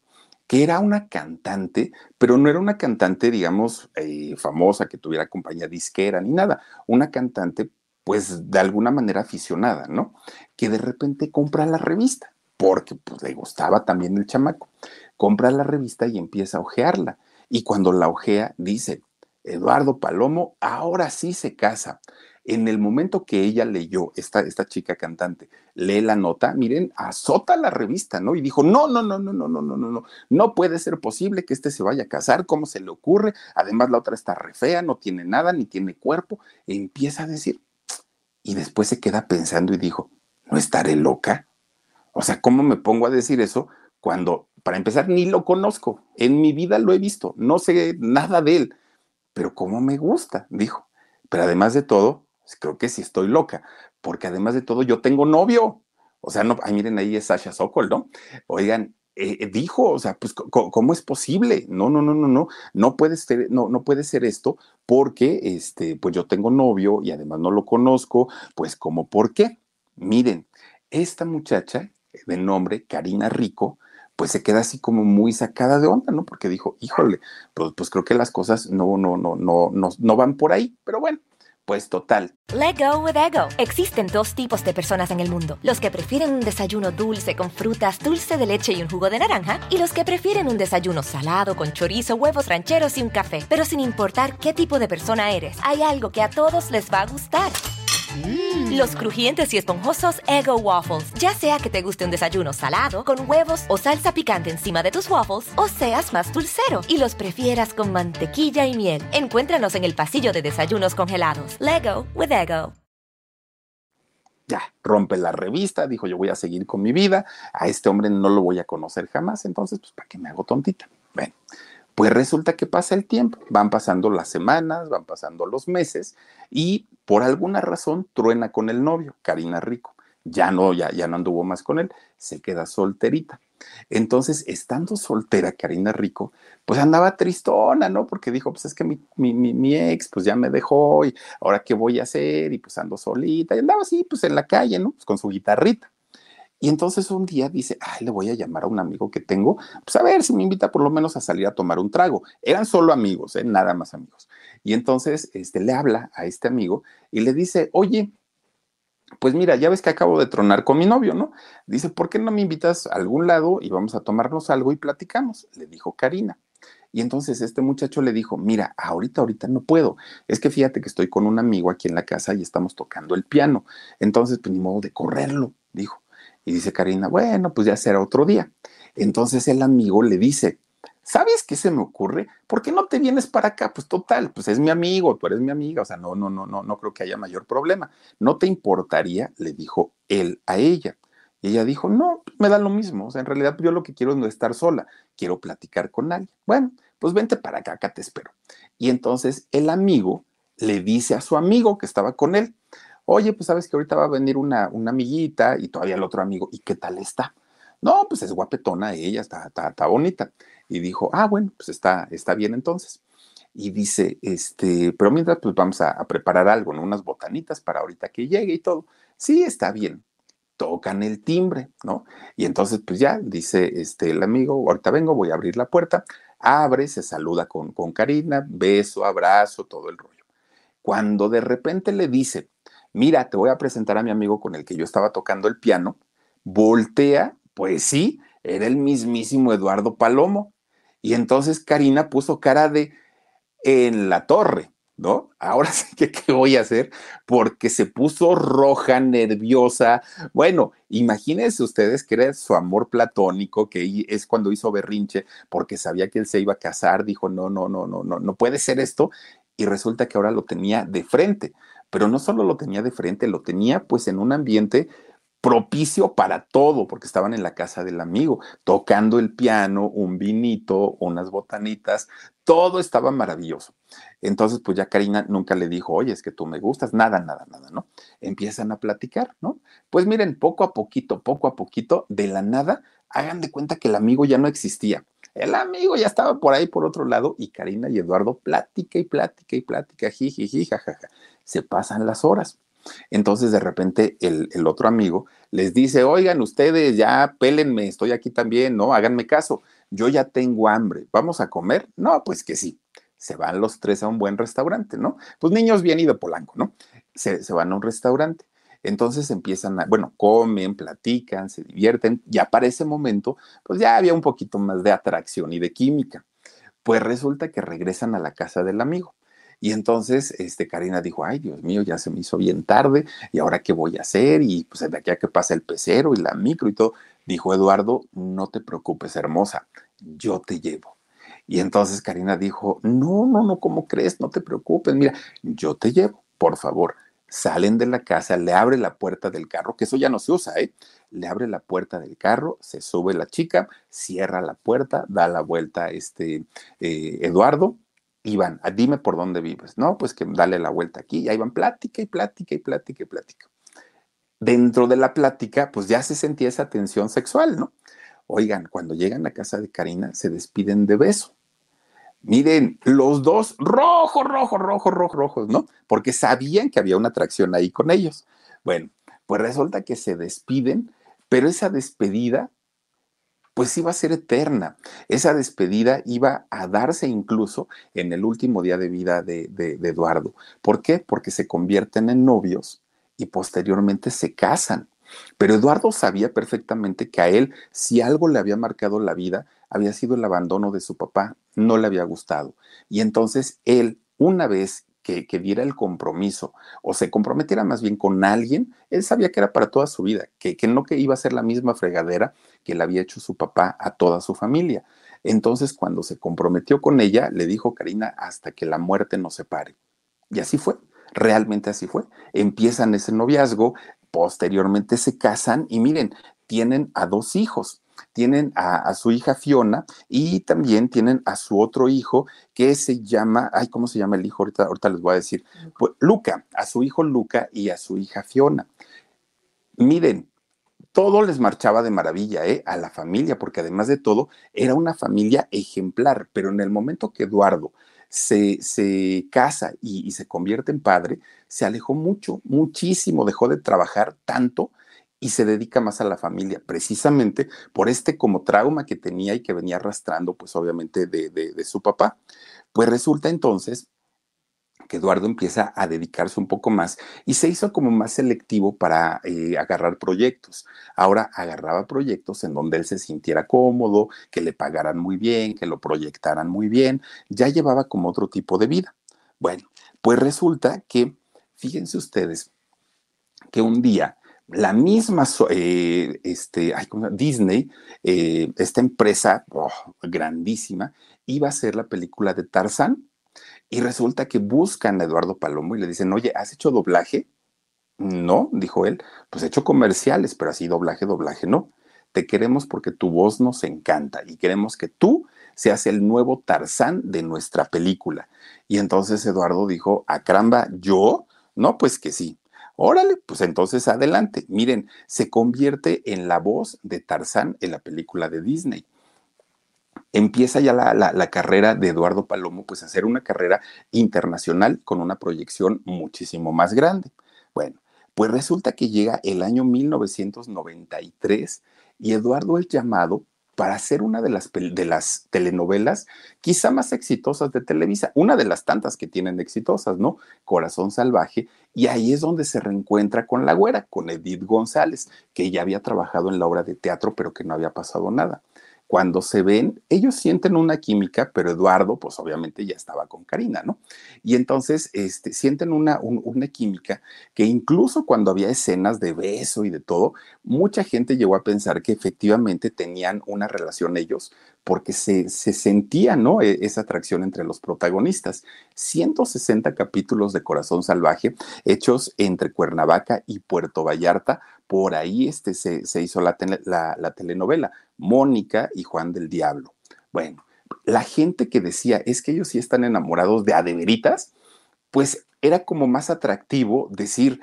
que era una cantante, pero no era una cantante, digamos, eh, famosa, que tuviera compañía disquera ni nada, una cantante, pues, de alguna manera aficionada, ¿no? Que de repente compra la revista, porque pues, le gustaba también el chamaco. Compra la revista y empieza a ojearla y cuando la ojea, dice, Eduardo Palomo ahora sí se casa. En el momento que ella leyó, esta, esta chica cantante, lee la nota, miren, azota la revista, ¿no? Y dijo, no, no, no, no, no, no, no, no, no, no puede ser posible que este se vaya a casar, ¿cómo se le ocurre? Además, la otra está re fea, no tiene nada, ni tiene cuerpo. E empieza a decir, y después se queda pensando y dijo, ¿no estaré loca? O sea, ¿cómo me pongo a decir eso cuando para empezar, ni lo conozco. En mi vida lo he visto. No sé nada de él. Pero cómo me gusta, dijo. Pero además de todo, pues, creo que sí estoy loca. Porque además de todo, yo tengo novio. O sea, no, miren, ahí es Sasha Sokol, ¿no? Oigan, eh, eh, dijo, o sea, pues, ¿cómo es posible? No, no, no, no, no, no puede ser, no, no puede ser esto porque, este, pues yo tengo novio y además no lo conozco, pues, ¿cómo por qué? Miren, esta muchacha de nombre Karina Rico, pues se queda así como muy sacada de onda, ¿no? Porque dijo, híjole, pues, pues creo que las cosas no, no, no, no, no, no van por ahí, pero bueno. Pues total. Let go with ego. Existen dos tipos de personas en el mundo: los que prefieren un desayuno dulce con frutas, dulce de leche y un jugo de naranja, y los que prefieren un desayuno salado con chorizo, huevos rancheros y un café. Pero sin importar qué tipo de persona eres, hay algo que a todos les va a gustar. Mm. Los crujientes y esponjosos Ego Waffles. Ya sea que te guste un desayuno salado, con huevos o salsa picante encima de tus waffles, o seas más dulcero y los prefieras con mantequilla y miel. Encuéntranos en el pasillo de desayunos congelados. Lego with Ego. Ya, rompe la revista, dijo yo voy a seguir con mi vida, a este hombre no lo voy a conocer jamás, entonces pues ¿para qué me hago tontita? Bueno, pues resulta que pasa el tiempo, van pasando las semanas, van pasando los meses y por alguna razón truena con el novio, Karina Rico. Ya no, ya, ya no anduvo más con él, se queda solterita. Entonces, estando soltera Karina Rico, pues andaba tristona, ¿no? Porque dijo, pues es que mi, mi, mi, ex, pues ya me dejó y ahora qué voy a hacer y pues ando solita. Y andaba así, pues en la calle, ¿no? Pues con su guitarrita. Y entonces un día dice, ay, le voy a llamar a un amigo que tengo, pues a ver si me invita por lo menos a salir a tomar un trago. Eran solo amigos, ¿eh? nada más amigos. Y entonces este, le habla a este amigo y le dice, oye, pues mira, ya ves que acabo de tronar con mi novio, ¿no? Dice, ¿por qué no me invitas a algún lado y vamos a tomarnos algo y platicamos? Le dijo Karina. Y entonces este muchacho le dijo, mira, ahorita, ahorita no puedo. Es que fíjate que estoy con un amigo aquí en la casa y estamos tocando el piano. Entonces, pues ni modo de correrlo, dijo. Y dice Karina, bueno, pues ya será otro día. Entonces el amigo le dice, ¿sabes qué se me ocurre? ¿Por qué no te vienes para acá? Pues total, pues es mi amigo, tú eres mi amiga, o sea, no, no, no, no, no creo que haya mayor problema. ¿No te importaría? Le dijo él a ella. Y ella dijo, no, me da lo mismo, o sea, en realidad yo lo que quiero es no estar sola, quiero platicar con alguien. Bueno, pues vente para acá, acá te espero. Y entonces el amigo le dice a su amigo que estaba con él, oye, pues sabes que ahorita va a venir una, una amiguita y todavía el otro amigo, ¿y qué tal está? No, pues es guapetona ella, está, está, está bonita. Y dijo, ah, bueno, pues está, está bien entonces y dice, este, pero mientras pues vamos a, preparar algo, ¿no? Unas botanitas para ahorita que llegue y todo. Sí, está bien. Tocan el timbre, ¿no? Y entonces pues ya dice este, el amigo, ahorita vengo, voy a abrir la puerta, abre, se saluda con, con Karina, beso, abrazo, todo el rollo. Cuando de repente le dice, mira, te voy a presentar a mi amigo con el que yo estaba tocando el piano, voltea, pues sí, era el mismísimo Eduardo Palomo. Y entonces Karina puso cara de, en la torre, ¿no? Ahora sí que, ¿qué voy a hacer? Porque se puso roja, nerviosa. Bueno, imagínense ustedes que era su amor platónico, que es cuando hizo berrinche, porque sabía que él se iba a casar, dijo, no, no, no, no, no, no puede ser esto. Y resulta que ahora lo tenía de frente. Pero no solo lo tenía de frente, lo tenía pues en un ambiente propicio para todo, porque estaban en la casa del amigo, tocando el piano, un vinito, unas botanitas, todo estaba maravilloso. Entonces, pues ya Karina nunca le dijo, oye, es que tú me gustas, nada, nada, nada, ¿no? Empiezan a platicar, ¿no? Pues miren, poco a poquito, poco a poquito, de la nada, hagan de cuenta que el amigo ya no existía. El amigo ya estaba por ahí por otro lado y Karina y Eduardo plática y plática y plática, jiji, jajaja. Se pasan las horas. Entonces de repente el, otro amigo les dice, oigan ustedes, ya pélenme, estoy aquí también, ¿no? Háganme caso, yo ya tengo hambre, ¿vamos a comer? No, pues que sí. Se van los tres a un buen restaurante, ¿no? Pues niños bien y de Polanco, ¿no? Se, se van a un restaurante. Entonces empiezan a, bueno, comen, platican, se divierten, ya para ese momento, pues ya había un poquito más de atracción y de química. Pues resulta que regresan a la casa del amigo. Y entonces, este, Karina dijo, ay, Dios mío, ya se me hizo bien tarde, ¿y ahora qué voy a hacer? Y pues de aquí a que pasa el pecero y la micro y todo. Dijo Eduardo, no te preocupes, hermosa, yo te llevo. Y entonces Karina dijo, no, no, no, ¿cómo crees? No te preocupes, mira, yo te llevo, por favor. Salen de la casa, le abre la puerta del carro, que eso ya no se usa, ¿eh? Le abre la puerta del carro, se sube la chica, cierra la puerta, da la vuelta este eh, Eduardo, Iván, dime por dónde vives. No, pues que dale la vuelta aquí. Y ahí van plática y plática y plática y plática. Dentro de la plática, pues ya se sentía esa tensión sexual, ¿no? Oigan, cuando llegan a casa de Karina, se despiden de beso. Miren, los dos rojos, rojos, rojos, rojos, rojos, ¿no? Porque sabían que había una atracción ahí con ellos. Bueno, pues resulta que se despiden, pero esa despedida pues iba a ser eterna. Esa despedida iba a darse incluso en el último día de vida de, Eduardo. ¿Por qué? Porque se convierten en novios y posteriormente se casan. Pero Eduardo sabía perfectamente que a él, si algo le había marcado la vida, había sido el abandono de su papá, no le había gustado. Y entonces él, una vez que, diera el compromiso o se comprometiera más bien con alguien, él sabía que era para toda su vida, que, que no que iba a ser la misma fregadera que le había hecho su papá a toda su familia. Entonces, cuando se comprometió con ella, le dijo Karina, hasta que la muerte nos separe. Y así fue, realmente así fue. Empiezan ese noviazgo, posteriormente se casan y miren, tienen a dos hijos tienen a, su hija Fiona y también tienen a su otro hijo que se llama, ay, ¿cómo se llama el hijo? Ahorita, ahorita les voy a decir. Pues, Luca, a su hijo Luca y a su hija Fiona. Miren, todo les marchaba de maravilla ¿eh? a la familia, porque además de todo era una familia ejemplar, pero en el momento que Eduardo se, se casa y, se convierte en padre, se alejó mucho, muchísimo, dejó de trabajar tanto y se dedica más a la familia, precisamente por este como trauma que tenía y que venía arrastrando, pues obviamente de, de, su papá. Pues resulta entonces que Eduardo empieza a dedicarse un poco más y se hizo como más selectivo para eh, agarrar proyectos. Ahora agarraba proyectos en donde él se sintiera cómodo, que le pagaran muy bien, que lo proyectaran muy bien, ya llevaba como otro tipo de vida. Bueno, pues resulta que, fíjense ustedes, que un día la misma eh, este, Disney, eh, esta empresa oh, grandísima, iba a hacer la película de Tarzán y resulta que buscan a Eduardo Palomo y le dicen, oye, ¿has hecho doblaje? No, dijo él, pues he hecho comerciales, pero así doblaje, doblaje, no. Te queremos porque tu voz nos encanta y queremos que tú seas el nuevo Tarzán de nuestra película. Y entonces Eduardo dijo, a caramba, ¿yo? No, pues que sí. Órale, pues entonces adelante. Miren, se convierte en la voz de Tarzán en la película de Disney. Empieza ya la, carrera de Eduardo Palomo, pues a hacer una carrera internacional con una proyección muchísimo más grande. Bueno, pues resulta que llega el año 1993 y Eduardo es llamado para hacer una de las, de las telenovelas quizá más exitosas de Televisa, una de las tantas que tienen exitosas, ¿no? Corazón Salvaje, y ahí es donde se reencuentra con la güera, con Edith González, que ya había trabajado en la obra de teatro, pero que no había pasado nada cuando se ven, ellos sienten una química, pero Eduardo, pues obviamente ya estaba con Karina, ¿no? Y entonces este, sienten una, una química que incluso cuando había escenas de beso y de todo, mucha gente llegó a pensar que efectivamente tenían una relación ellos, porque se, se sentía, ¿no? E, esa atracción entre los protagonistas. 160 capítulos de Corazón Salvaje hechos entre Cuernavaca y Puerto Vallarta por ahí este, se, hizo la, la, telenovela, Mónica y Juan del Diablo. Bueno, la gente que decía, es que ellos sí están enamorados de adeveritas, pues era como más atractivo decir,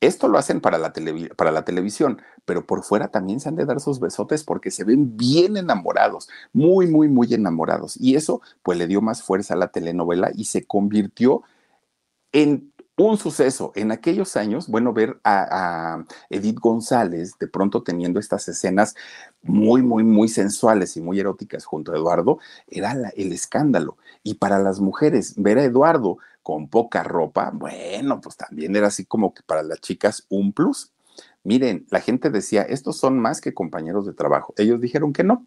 esto lo hacen para la, para la, televisión, pero por fuera también se han de dar sus besotes porque se ven bien enamorados, muy, muy, muy enamorados. Y eso pues le dio más fuerza a la telenovela y se convirtió en un suceso. En aquellos años, bueno, ver a, Edith González de pronto teniendo estas escenas muy, muy, muy sensuales y muy eróticas junto a Eduardo, era el escándalo. Y para las mujeres, ver a Eduardo con poca ropa, bueno, pues también era así como que para las chicas un plus. Miren, la gente decía, estos son más que compañeros de trabajo. Ellos dijeron que no.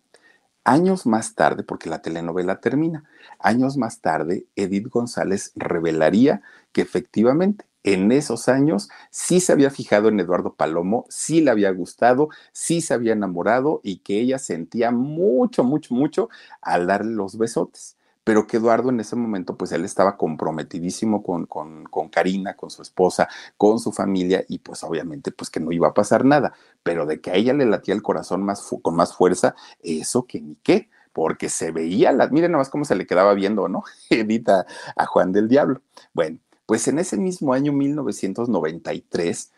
Años más tarde, porque la telenovela termina, años más tarde, Edith González revelaría que efectivamente en esos años sí se había fijado en Eduardo Palomo, sí le había gustado, sí se había enamorado y que ella sentía mucho, mucho, mucho al darle los besotes pero que Eduardo en ese momento, pues él estaba comprometidísimo con, con, con, Karina, con su esposa, con su familia, y pues obviamente, pues que no iba a pasar nada, pero de que a ella le latía el corazón más con más fuerza, eso que ni qué, porque se veía, la, miren nomás cómo se le quedaba viendo, ¿no? Edita a Juan del Diablo. Bueno, pues en ese mismo año 1993,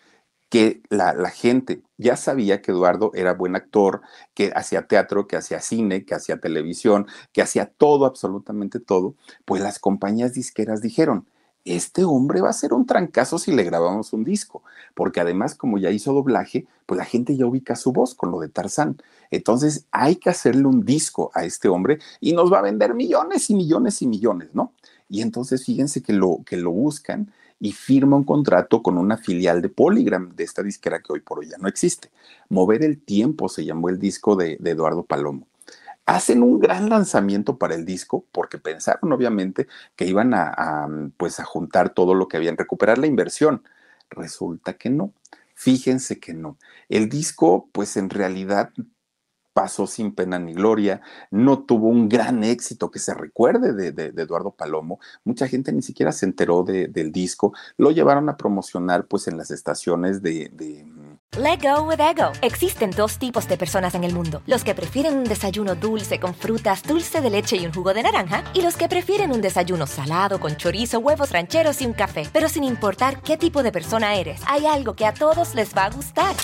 que la, gente ya sabía que Eduardo era buen actor, que hacía teatro, que hacía cine, que hacía televisión, que hacía todo, absolutamente todo, pues las compañías disqueras dijeron, este hombre va a ser un trancazo si le grabamos un disco, porque además como ya hizo doblaje, pues la gente ya ubica su voz con lo de Tarzán. Entonces hay que hacerle un disco a este hombre y nos va a vender millones y millones y millones, ¿no? Y entonces fíjense que lo, que lo buscan y firma un contrato con una filial de Polygram, de esta disquera que hoy por hoy ya no existe. Mover el tiempo se llamó el disco de, Eduardo Palomo. Hacen un gran lanzamiento para el disco porque pensaron obviamente que iban a, pues a juntar todo lo que habían, recuperar la inversión. Resulta que no. Fíjense que no. El disco, pues en realidad pasó sin pena ni gloria, no tuvo un gran éxito que se recuerde de, Eduardo Palomo, mucha gente ni siquiera se enteró del disco, lo llevaron a promocionar pues en las estaciones de... Mm, Let go with ego. Existen dos tipos de personas en el mundo, los que prefieren un desayuno dulce con frutas, dulce de leche y un jugo de naranja, y los que prefieren un desayuno salado con chorizo, huevos rancheros y un café. Pero sin importar qué tipo de persona eres, hay algo que a todos les va a gustar.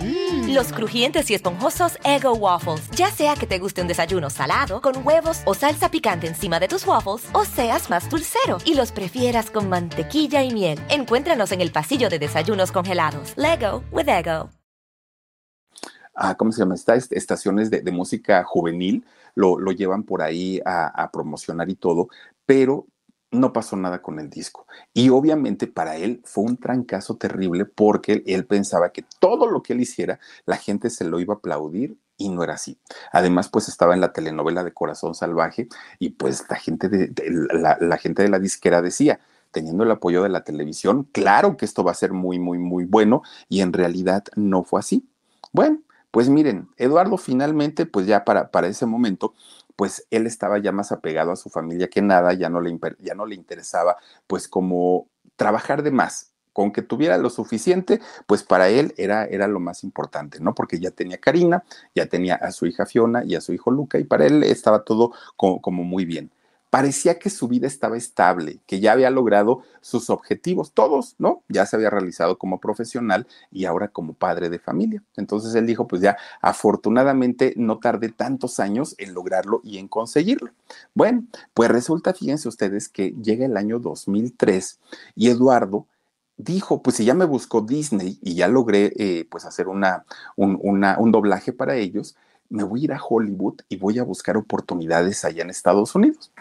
Mm. Los crujientes y esponjosos Ego Waffles. Ya sea que te guste un desayuno salado, con huevos o salsa picante encima de tus waffles, o seas más dulcero y los prefieras con mantequilla y miel. Encuéntranos en el pasillo de desayunos congelados. Lego with Ego. Ah, ¿Cómo se llama? Estas estaciones de, música juvenil lo, llevan por ahí a, a promocionar y todo, pero no pasó nada con el disco. Y obviamente para él fue un trancazo terrible porque él, pensaba que todo lo que él hiciera, la gente se lo iba a aplaudir y no era así. Además, pues estaba en la telenovela de Corazón Salvaje y pues la gente de, la, gente de la disquera decía, teniendo el apoyo de la televisión, claro que esto va a ser muy, muy, muy bueno y en realidad no fue así. Bueno, pues miren, Eduardo finalmente, pues ya para, para ese momento, pues él estaba ya más apegado a su familia que nada, ya no le, ya no le interesaba pues como trabajar de más, con que tuviera lo suficiente, pues para él era, era lo más importante, ¿no? Porque ya tenía Karina, ya tenía a su hija Fiona y a su hijo Luca, y para él estaba todo como, muy bien. Parecía que su vida estaba estable, que ya había logrado sus objetivos, todos, ¿no? Ya se había realizado como profesional y ahora como padre de familia. Entonces él dijo, pues ya afortunadamente no tardé tantos años en lograrlo y en conseguirlo. Bueno, pues resulta, fíjense ustedes, que llega el año 2003 y Eduardo dijo, pues si ya me buscó Disney y ya logré eh, pues hacer una, un, un doblaje para ellos, me voy a ir a Hollywood y voy a buscar oportunidades allá en Estados Unidos.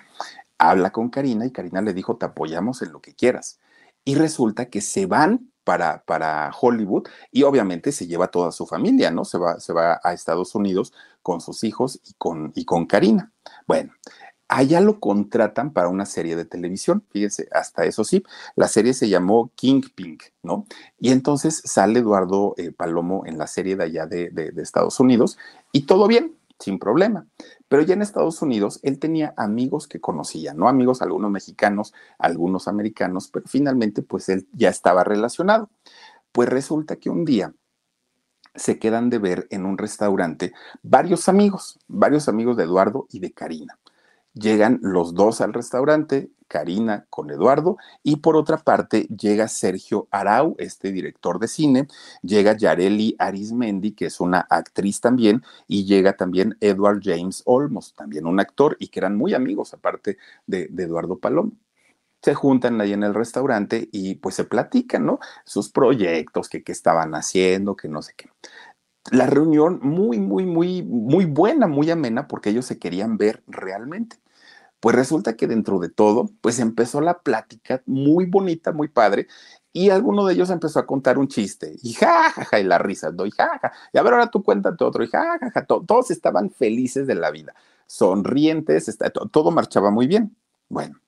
Habla con Karina y Karina le dijo, te apoyamos en lo que quieras. Y resulta que se van para, para, Hollywood y obviamente se lleva toda su familia, ¿no? Se va, se va a Estados Unidos con sus hijos y con, y con Karina. Bueno, allá lo contratan para una serie de televisión, fíjense, hasta eso sí, la serie se llamó King Pink, ¿no? Y entonces sale Eduardo eh, Palomo en la serie de allá de, de, Estados Unidos y todo bien, sin problema. Pero ya en Estados Unidos él tenía amigos que conocía, ¿no? Amigos, algunos mexicanos, algunos americanos, pero finalmente pues él ya estaba relacionado. Pues resulta que un día se quedan de ver en un restaurante varios amigos, varios amigos de Eduardo y de Karina. Llegan los dos al restaurante, Karina con Eduardo, y por otra parte llega Sergio Arau, este director de cine, llega Yareli Arismendi, que es una actriz también, y llega también Edward James Olmos, también un actor, y que eran muy amigos aparte de, Eduardo Palomo se juntan ahí en el restaurante y pues se platican, ¿no? Sus proyectos, que qué estaban haciendo, que no sé qué. La reunión muy, muy, muy, muy buena, muy amena, porque ellos se querían ver realmente. Pues resulta que dentro de todo, pues empezó la plática muy bonita, muy padre, y alguno de ellos empezó a contar un chiste, y jajaja, y la risa, ¿no? y jaja, y a ver, ahora tú cuéntate otro, y jajaja, todos estaban felices de la vida, sonrientes, todo marchaba muy bien. Bueno,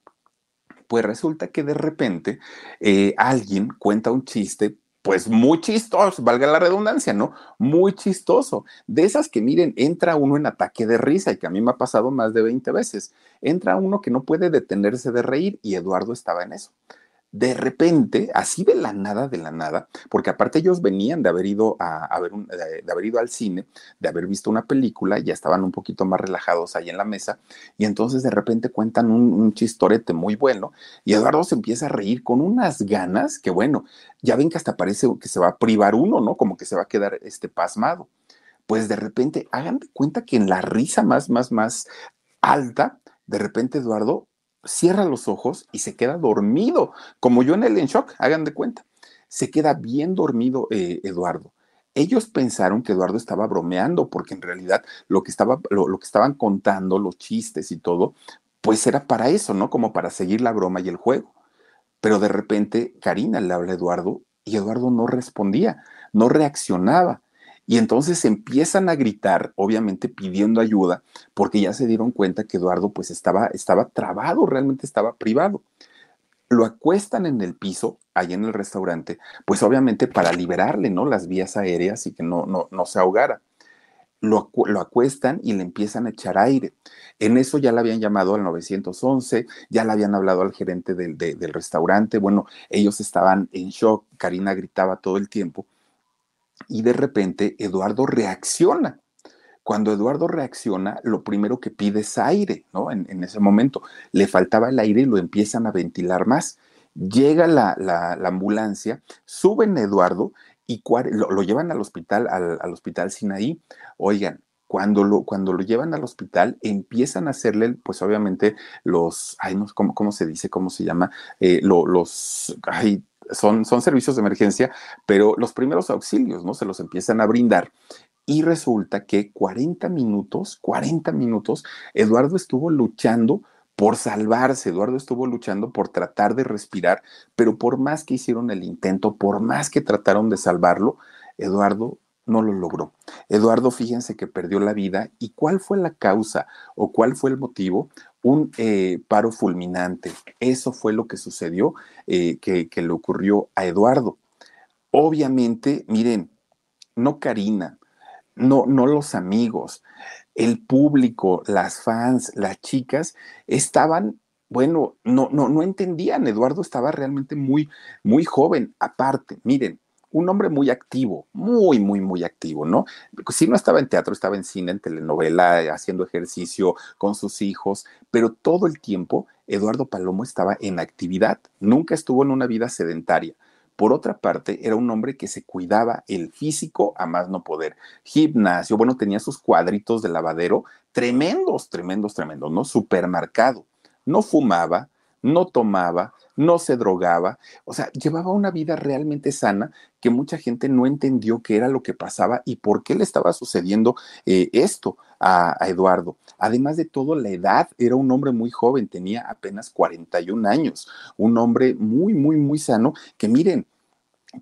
pues resulta que de repente eh, alguien cuenta un chiste pues muy chistoso, valga la redundancia, ¿no? Muy chistoso. De esas que miren, entra uno en ataque de risa y que a mí me ha pasado más de 20 veces. Entra uno que no puede detenerse de reír y Eduardo estaba en eso de repente, así de la nada, de la nada, porque aparte ellos venían de haber ido a, de, haber ido al cine, de haber visto una película, ya estaban un poquito más relajados ahí en la mesa, y entonces de repente cuentan un, chistorete muy bueno, y Eduardo se empieza a reír con unas ganas que bueno, ya ven que hasta parece que se va a privar uno, ¿no? Como que se va a quedar este pasmado. Pues de repente, hagan de cuenta que en la risa más, más, más alta, de repente Eduardo cierra los ojos y se queda dormido, como yo en el en shock, hagan de cuenta. Se queda bien dormido eh, Eduardo. Ellos pensaron que Eduardo estaba bromeando, porque en realidad lo que, estaba, lo, que estaban contando, los chistes y todo, pues era para eso, ¿no? Como para seguir la broma y el juego. Pero de repente Karina le habla a Eduardo y Eduardo no respondía, no reaccionaba. Y entonces empiezan a gritar, obviamente pidiendo ayuda, porque ya se dieron cuenta que Eduardo pues estaba, estaba trabado, realmente estaba privado. Lo acuestan en el piso, ahí en el restaurante, pues obviamente para liberarle, ¿no? Las vías aéreas y que no, no, no se ahogara. Lo, lo, acuestan y le empiezan a echar aire. En eso ya le habían llamado al 911, ya le habían hablado al gerente del, del restaurante. Bueno, ellos estaban en shock, Karina gritaba todo el tiempo y de repente Eduardo reacciona. Cuando Eduardo reacciona, lo primero que pide es aire, ¿no? En, ese momento le faltaba el aire y lo empiezan a ventilar más. Llega la, ambulancia, suben a Eduardo y lo, llevan al hospital, al, hospital Sinaí. Oigan, cuando lo, cuando lo llevan al hospital, empiezan a hacerle, pues obviamente, los, ay, no, ¿cómo, cómo se dice? ¿Cómo se llama? Eh, los, ay, son, son servicios de emergencia, pero los primeros auxilios, ¿no? Se los empiezan a brindar. Y resulta que 40 minutos, 40 minutos, Eduardo estuvo luchando por salvarse, Eduardo estuvo luchando por tratar de respirar, pero por más que hicieron el intento, por más que trataron de salvarlo, Eduardo no lo logró. Eduardo, fíjense que perdió la vida. ¿Y cuál fue la causa o cuál fue el motivo? Un eh, paro fulminante. Eso fue lo que sucedió, eh, que, que, le ocurrió a Eduardo. Obviamente, miren, no Karina, no, no los amigos, el público, las fans, las chicas, estaban bueno, no, no, no entendían. Eduardo estaba realmente muy, muy joven. Aparte, miren, un hombre muy activo, muy, muy, muy activo, ¿no? Si no estaba en teatro, estaba en cine, en telenovela, haciendo ejercicio con sus hijos, pero todo el tiempo Eduardo Palomo estaba en actividad, nunca estuvo en una vida sedentaria. Por otra parte, era un hombre que se cuidaba el físico a más no poder. Gimnasio, bueno, tenía sus cuadritos de lavadero tremendos, tremendos, tremendos, ¿no? Supermercado. No fumaba, no tomaba, no se drogaba, o sea, llevaba una vida realmente sana que mucha gente no entendió qué era lo que pasaba y por qué le estaba sucediendo eh, esto a, Eduardo. Además de todo, la edad era un hombre muy joven, tenía apenas 41 años, un hombre muy, muy, muy sano, que miren,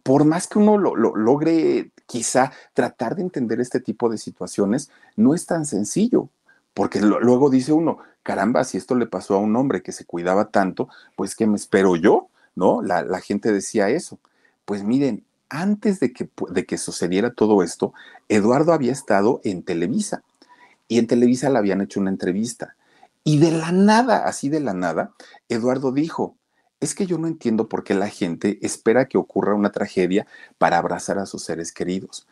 por más que uno lo, lo, logre quizá tratar de entender este tipo de situaciones, no es tan sencillo, porque luego dice uno, caramba, si esto le pasó a un hombre que se cuidaba tanto, pues ¿qué me espero yo? ¿No? La, gente decía eso. Pues miren, antes de que, de que sucediera todo esto, Eduardo había estado en Televisa y en Televisa le habían hecho una entrevista. Y de la nada, así de la nada, Eduardo dijo, es que yo no entiendo por qué la gente espera que ocurra una tragedia para abrazar a sus seres queridos.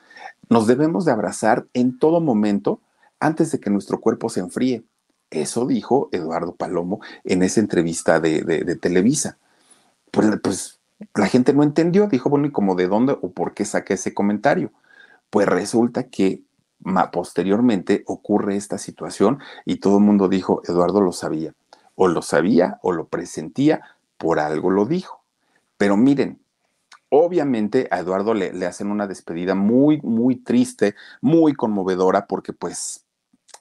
Nos debemos de abrazar en todo momento antes de que nuestro cuerpo se enfríe. Eso dijo Eduardo Palomo en esa entrevista de, Televisa. Pues, pues, la gente no entendió, dijo, bueno, ¿y cómo de dónde o por qué saqué ese comentario? Pues resulta que posteriormente ocurre esta situación y todo el mundo dijo, Eduardo lo sabía, o lo sabía o lo presentía, por algo lo dijo. Pero miren, obviamente a Eduardo le, le hacen una despedida muy, muy triste, muy conmovedora, porque pues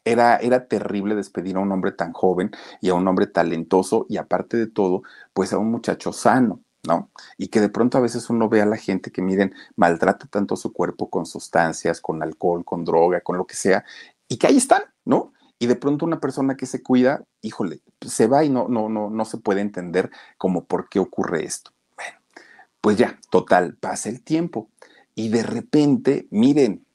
era, era, terrible despedir a un hombre tan joven y a un hombre talentoso y aparte de todo, pues a un muchacho sano, ¿no? Y que de pronto a veces uno ve a la gente que, miren, maltrata tanto su cuerpo con sustancias, con alcohol, con droga, con lo que sea, y que ahí están, ¿no? Y de pronto una persona que se cuida, híjole, se va y no, no, no, no se puede entender como por qué ocurre esto. Bueno, pues ya, total, pasa el tiempo. Y de repente, miren,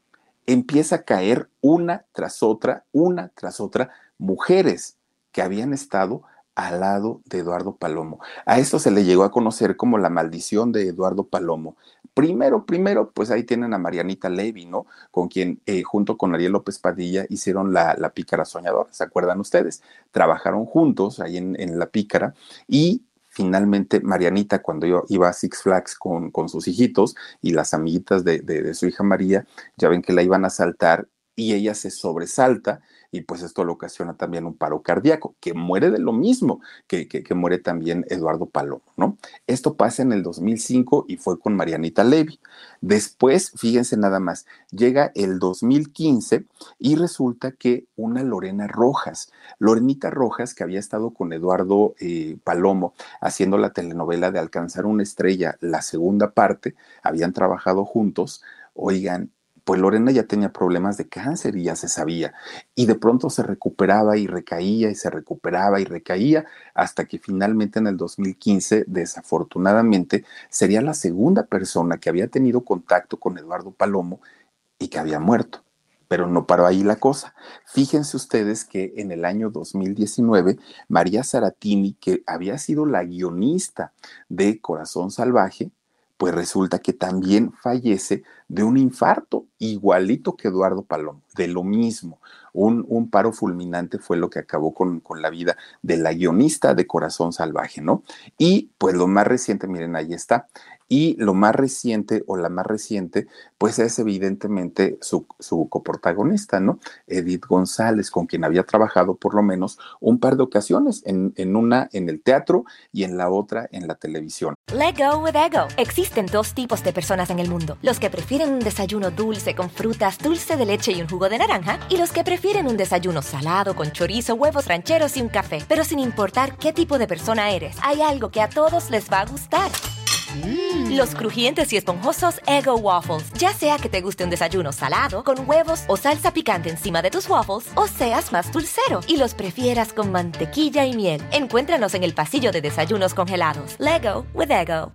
empieza a caer una tras otra, una tras otra, mujeres que habían estado al lado de Eduardo Palomo. A esto se le llegó a conocer como la maldición de Eduardo Palomo. Primero, primero, pues ahí tienen a Marianita Levy, ¿no? Con quien eh, junto con Ariel López Padilla hicieron la, la, pícara soñadora, ¿se acuerdan ustedes? Trabajaron juntos ahí en, en la pícara y finalmente Marianita, cuando yo iba a Six Flags con, con sus hijitos y las amiguitas de, de, de, su hija María, ya ven que la iban a saltar y ella se sobresalta y pues esto le ocasiona también un paro cardíaco, que muere de lo mismo que, muere también Eduardo Palomo, ¿no? Esto pasa en el 2005 y fue con Marianita Levy. Después, fíjense nada más, llega el 2015 y resulta que una Lorena Rojas, Lorenita Rojas, que había estado con Eduardo eh, Palomo haciendo la telenovela de Alcanzar una estrella, la segunda parte, habían trabajado juntos, oigan, pues Lorena ya tenía problemas de cáncer y ya se sabía. Y de pronto se recuperaba y recaía y se recuperaba y recaía hasta que finalmente en el 2015, desafortunadamente, sería la segunda persona que había tenido contacto con Eduardo Palomo y que había muerto. Pero no paró ahí la cosa. Fíjense ustedes que en el año 2019, María Saratini, que había sido la guionista de Corazón Salvaje, pues resulta que también fallece de un infarto, igualito que Eduardo Palomo, de lo mismo. Un, un paro fulminante fue lo que acabó con, con, la vida de la guionista de Corazón Salvaje, ¿no? Y pues lo más reciente, miren, ahí está. Y lo más reciente o la más reciente, pues es evidentemente su, su coprotagonista, ¿no? Edith González, con quien había trabajado por lo menos un par de ocasiones, en, en una en el teatro y en la otra en la televisión. Let go with ego. Existen dos tipos de personas en el mundo: los que prefieren un desayuno dulce con frutas, dulce de leche y un jugo de naranja, y los que prefieren un desayuno salado con chorizo, huevos rancheros y un café. Pero sin importar qué tipo de persona eres, hay algo que a todos les va a gustar. Mm. Los crujientes y esponjosos Ego Waffles. Ya sea que te guste un desayuno salado, con huevos o salsa picante encima de tus waffles, o seas más dulcero y los prefieras con mantequilla y miel. Encuéntranos en el pasillo de desayunos congelados. Lego with Ego.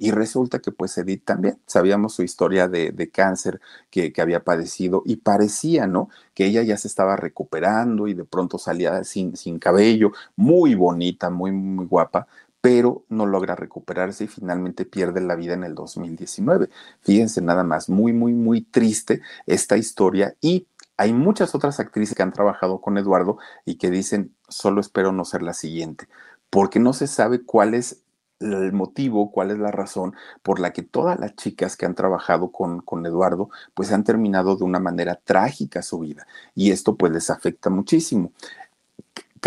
Y resulta que pues Edith también, sabíamos su historia de, cáncer que, había padecido y parecía, ¿no? Que ella ya se estaba recuperando y de pronto salía sin, sin cabello, muy bonita, muy, muy guapa, pero no logra recuperarse y finalmente pierde la vida en el 2019. Fíjense nada más, muy, muy, muy triste esta historia y hay muchas otras actrices que han trabajado con Eduardo y que dicen, solo espero no ser la siguiente, porque no se sabe cuál es el motivo, cuál es la razón por la que todas las chicas que han trabajado con, con, Eduardo, pues han terminado de una manera trágica su vida. Y esto pues les afecta muchísimo.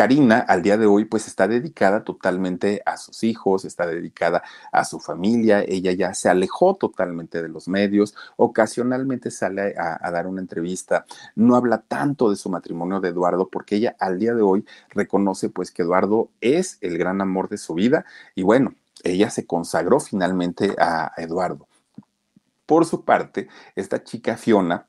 Karina al día de hoy pues está dedicada totalmente a sus hijos, está dedicada a su familia, ella ya se alejó totalmente de los medios, ocasionalmente sale a, dar una entrevista, no habla tanto de su matrimonio de Eduardo porque ella al día de hoy reconoce pues que Eduardo es el gran amor de su vida y bueno, ella se consagró finalmente a Eduardo. Por su parte, esta chica Fiona,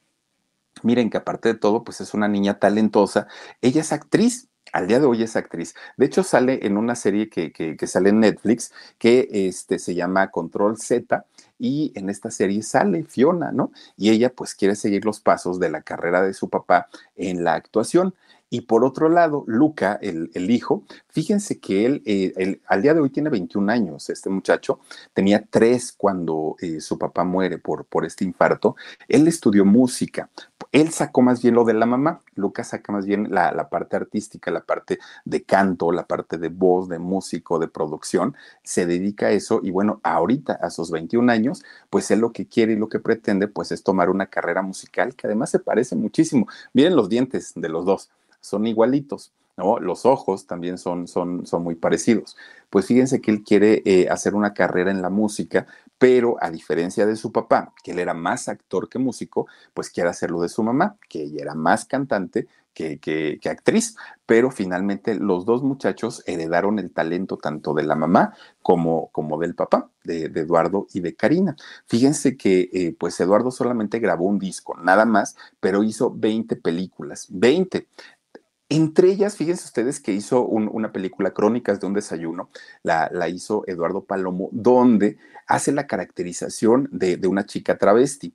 miren que aparte de todo, pues es una niña talentosa, ella es actriz, al día de hoy es actriz. De hecho, sale en una serie que, que, sale en Netflix que este, se llama Control Z y en esta serie sale Fiona, ¿no? Y ella pues quiere seguir los pasos de la carrera de su papá en la actuación. Y por otro lado, Luca, el, hijo, fíjense que él, eh, al día de hoy tiene 21 años, este muchacho, tenía tres cuando eh, su papá muere por, por este infarto. Él estudió música, él sacó más bien lo de la mamá, Luca saca más bien la, la, parte artística, la parte de canto, la parte de voz, de músico, de producción, se dedica a eso y bueno, ahorita a sus 21 años, pues él lo que quiere y lo que pretende pues es tomar una carrera musical que además se parece muchísimo. Miren los dientes de los dos son igualitos, ¿no? Los ojos también son, son, son muy parecidos. Pues fíjense que él quiere eh, hacer una carrera en la música, pero a diferencia de su papá, que él era más actor que músico, pues quiere hacerlo de su mamá, que ella era más cantante que, que, actriz, pero finalmente los dos muchachos heredaron el talento tanto de la mamá como, como del papá, de, Eduardo y de Karina. Fíjense que eh, pues Eduardo solamente grabó un disco, nada más, pero hizo 20 películas, 20. Entre ellas, fíjense ustedes que hizo una película, Crónicas de un Desayuno, la, hizo Eduardo Palomo, donde hace la caracterización de, una chica travesti.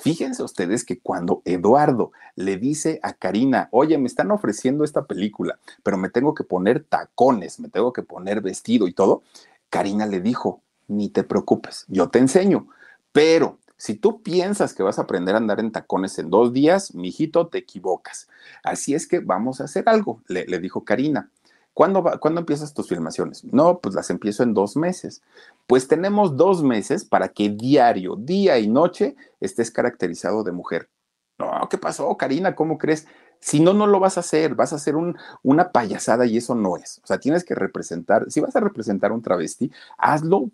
Fíjense ustedes que cuando Eduardo le dice a Karina, oye, me están ofreciendo esta película, pero me tengo que poner tacones, me tengo que poner vestido y todo, Karina le dijo, ni te preocupes, yo te enseño, pero si tú piensas que vas a aprender a andar en tacones en dos días, mijito, te equivocas. Así es que vamos a hacer algo, le, dijo Karina. ¿Cuándo, ¿Cuándo, empiezas tus filmaciones? No, pues las empiezo en dos meses. Pues tenemos dos meses para que diario, día y noche, estés caracterizado de mujer. No, ¿qué pasó, Karina? ¿Cómo crees? Si no, no lo vas a hacer, vas a hacer un, una payasada y eso no es. O sea, tienes que representar, si vas a representar un travesti, hazlo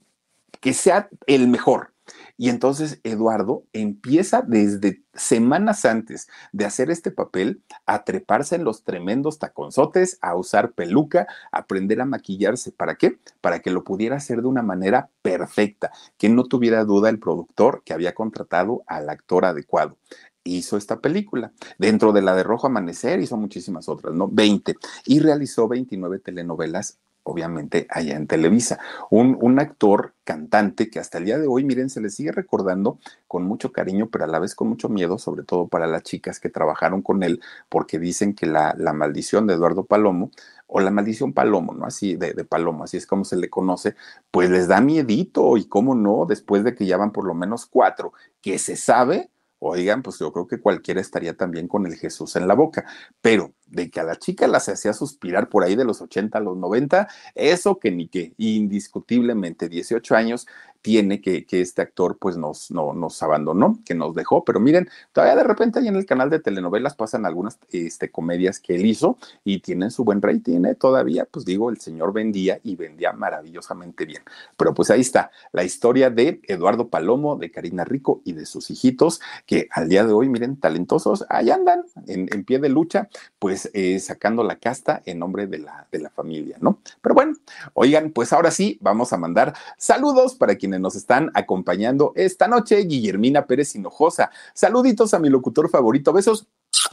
que sea el mejor. Y entonces Eduardo empieza desde semanas antes de hacer este papel a treparse en los tremendos taconzotes, a usar peluca, a aprender a maquillarse. ¿Para qué? Para que lo pudiera hacer de una manera perfecta, que no tuviera duda el productor que había contratado al actor adecuado hizo esta película. Dentro de la de Rojo Amanecer hizo muchísimas otras, ¿no? 20. Y realizó 29 telenovelas obviamente allá en Televisa. Un, un, actor, cantante, que hasta el día de hoy, miren, se le sigue recordando con mucho cariño, pero a la vez con mucho miedo, sobre todo para las chicas que trabajaron con él, porque dicen que la, la maldición de Eduardo Palomo, o la maldición Palomo, ¿no? Así de, de, Palomo, así es como se le conoce, pues les da miedito, y cómo no, después de que ya van por lo menos cuatro, que se sabe, oigan, pues yo creo que cualquiera estaría también con el Jesús en la boca, pero de que a la chica las hacía suspirar por ahí de los 80 a los 90, eso que ni que, indiscutiblemente, 18 años tiene que, que este actor pues nos, no, nos abandonó, que nos dejó, pero miren, todavía de repente ahí en el canal de telenovelas pasan algunas este, comedias que él hizo y tienen su buen rating, ¿eh? todavía, pues digo, el señor vendía y vendía maravillosamente bien. Pero pues ahí está la historia de Eduardo Palomo, de Karina Rico y de sus hijitos, que al día de hoy, miren, talentosos, ahí andan en, en pie de lucha, pues eh, sacando la casta en nombre de la, de la familia, ¿no? Pero bueno, oigan, pues ahora sí, vamos a mandar saludos para quienes nos están acompañando esta noche, Guillermina Pérez Hinojosa. Saluditos a mi locutor favorito, besos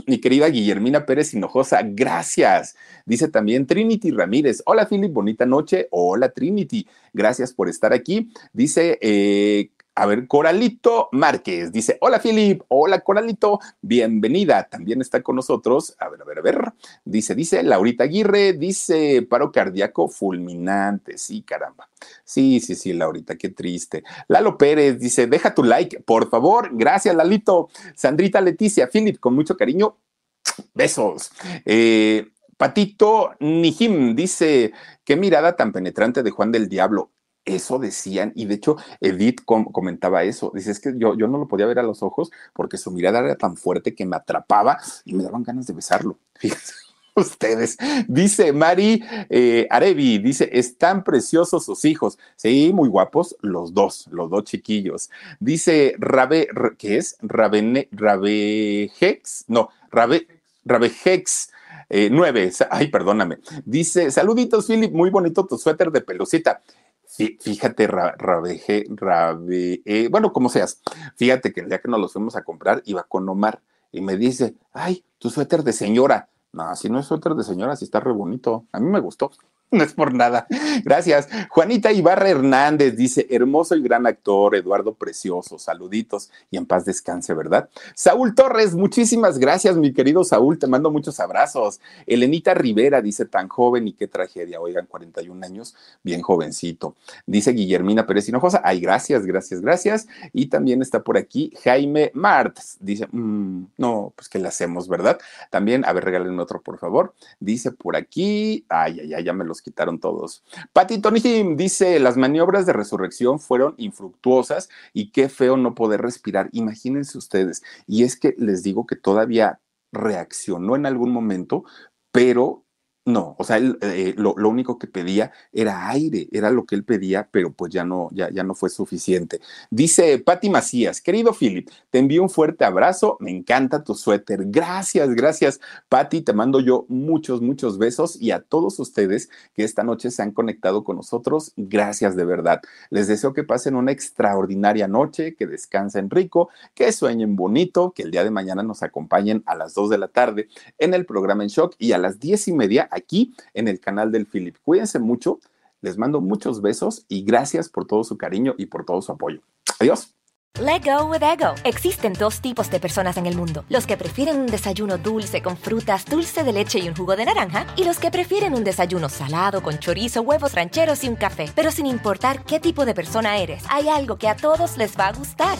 Mi querida Guillermina Pérez Hinojosa, gracias. Dice también Trinity Ramírez. Hola, Philip, bonita noche. Hola, Trinity. Gracias por estar aquí. Dice eh, a ver, Coralito Márquez dice, hola Filip, hola Coralito, bienvenida, también está con nosotros, a ver, a ver, a ver, dice, dice Laurita Aguirre, dice paro cardíaco fulminante, sí, caramba, sí, sí, sí, Laurita, qué triste. Lalo Pérez dice, deja tu like, por favor, gracias Lalito. Sandrita Leticia, Filip, con mucho cariño, besos. Eh, Patito Nijim dice, qué mirada tan penetrante de Juan del Diablo eso decían, y de hecho Edith comentaba eso, dice, es que yo, yo no lo podía ver a los ojos porque su mirada era tan fuerte que me atrapaba y me daban ganas de besarlo. Fíjense ustedes. Dice Mari eh, Arevi, dice, están preciosos sus hijos. Sí, muy guapos los dos, los dos chiquillos. Dice Rabe, ¿qué es? Rabene, Rabejex, no, Rabe, Rabejex. Eh, nueve, ay, perdóname. Dice, saluditos, Philip, muy bonito tu suéter de pelucita. Fíjate, Rabeje, Rabe, eh, bueno, como seas, fíjate que el día que nos los fuimos a comprar iba con Omar y me dice, ay, tu suéter de señora. No, si no es suéter de señora, si está re bonito. A mí me gustó. No es por nada. Gracias. Juanita Ibarra Hernández dice, hermoso y gran actor, Eduardo Precioso, saluditos y en paz descanse, ¿verdad? Saúl Torres, muchísimas gracias, mi querido Saúl, te mando muchos abrazos. Elenita Rivera dice, tan joven y qué tragedia, oigan, 41 años, bien jovencito. Dice Guillermina Pérez Hinojosa, ay, gracias, gracias, gracias. Y también está por aquí Jaime Martz, dice, mm, no, pues que le hacemos, ¿verdad? También, a ver, regálenme otro, por favor. Dice por aquí, ay, ay, ay, ya me quitaron todos. Patty Tony dice, las maniobras de resurrección fueron infructuosas y qué feo no poder respirar. Imagínense ustedes. Y es que les digo que todavía reaccionó en algún momento, pero no, o sea, él, eh, lo, único que pedía era aire, era lo que él pedía, pero pues ya no, ya, ya no fue suficiente. Dice Patti Macías, querido Philip, te envío un fuerte abrazo, me encanta tu suéter. Gracias, gracias, Patti, te mando yo muchos, muchos besos y a todos ustedes que esta noche se han conectado con nosotros, gracias de verdad. Les deseo que pasen una extraordinaria noche, que descansen rico, que sueñen bonito, que el día de mañana nos acompañen a las 2 de la tarde en el programa En Shock y a las diez y media aquí en el canal del Philip. Cuídense mucho, les mando muchos besos y gracias por todo su cariño y por todo su apoyo. Adiós. Let go with ego. Existen dos tipos de personas en el mundo: los que prefieren un desayuno dulce con frutas, dulce de leche y un jugo de naranja, y los que prefieren un desayuno salado con chorizo, huevos rancheros y un café. Pero sin importar qué tipo de persona eres, hay algo que a todos les va a gustar.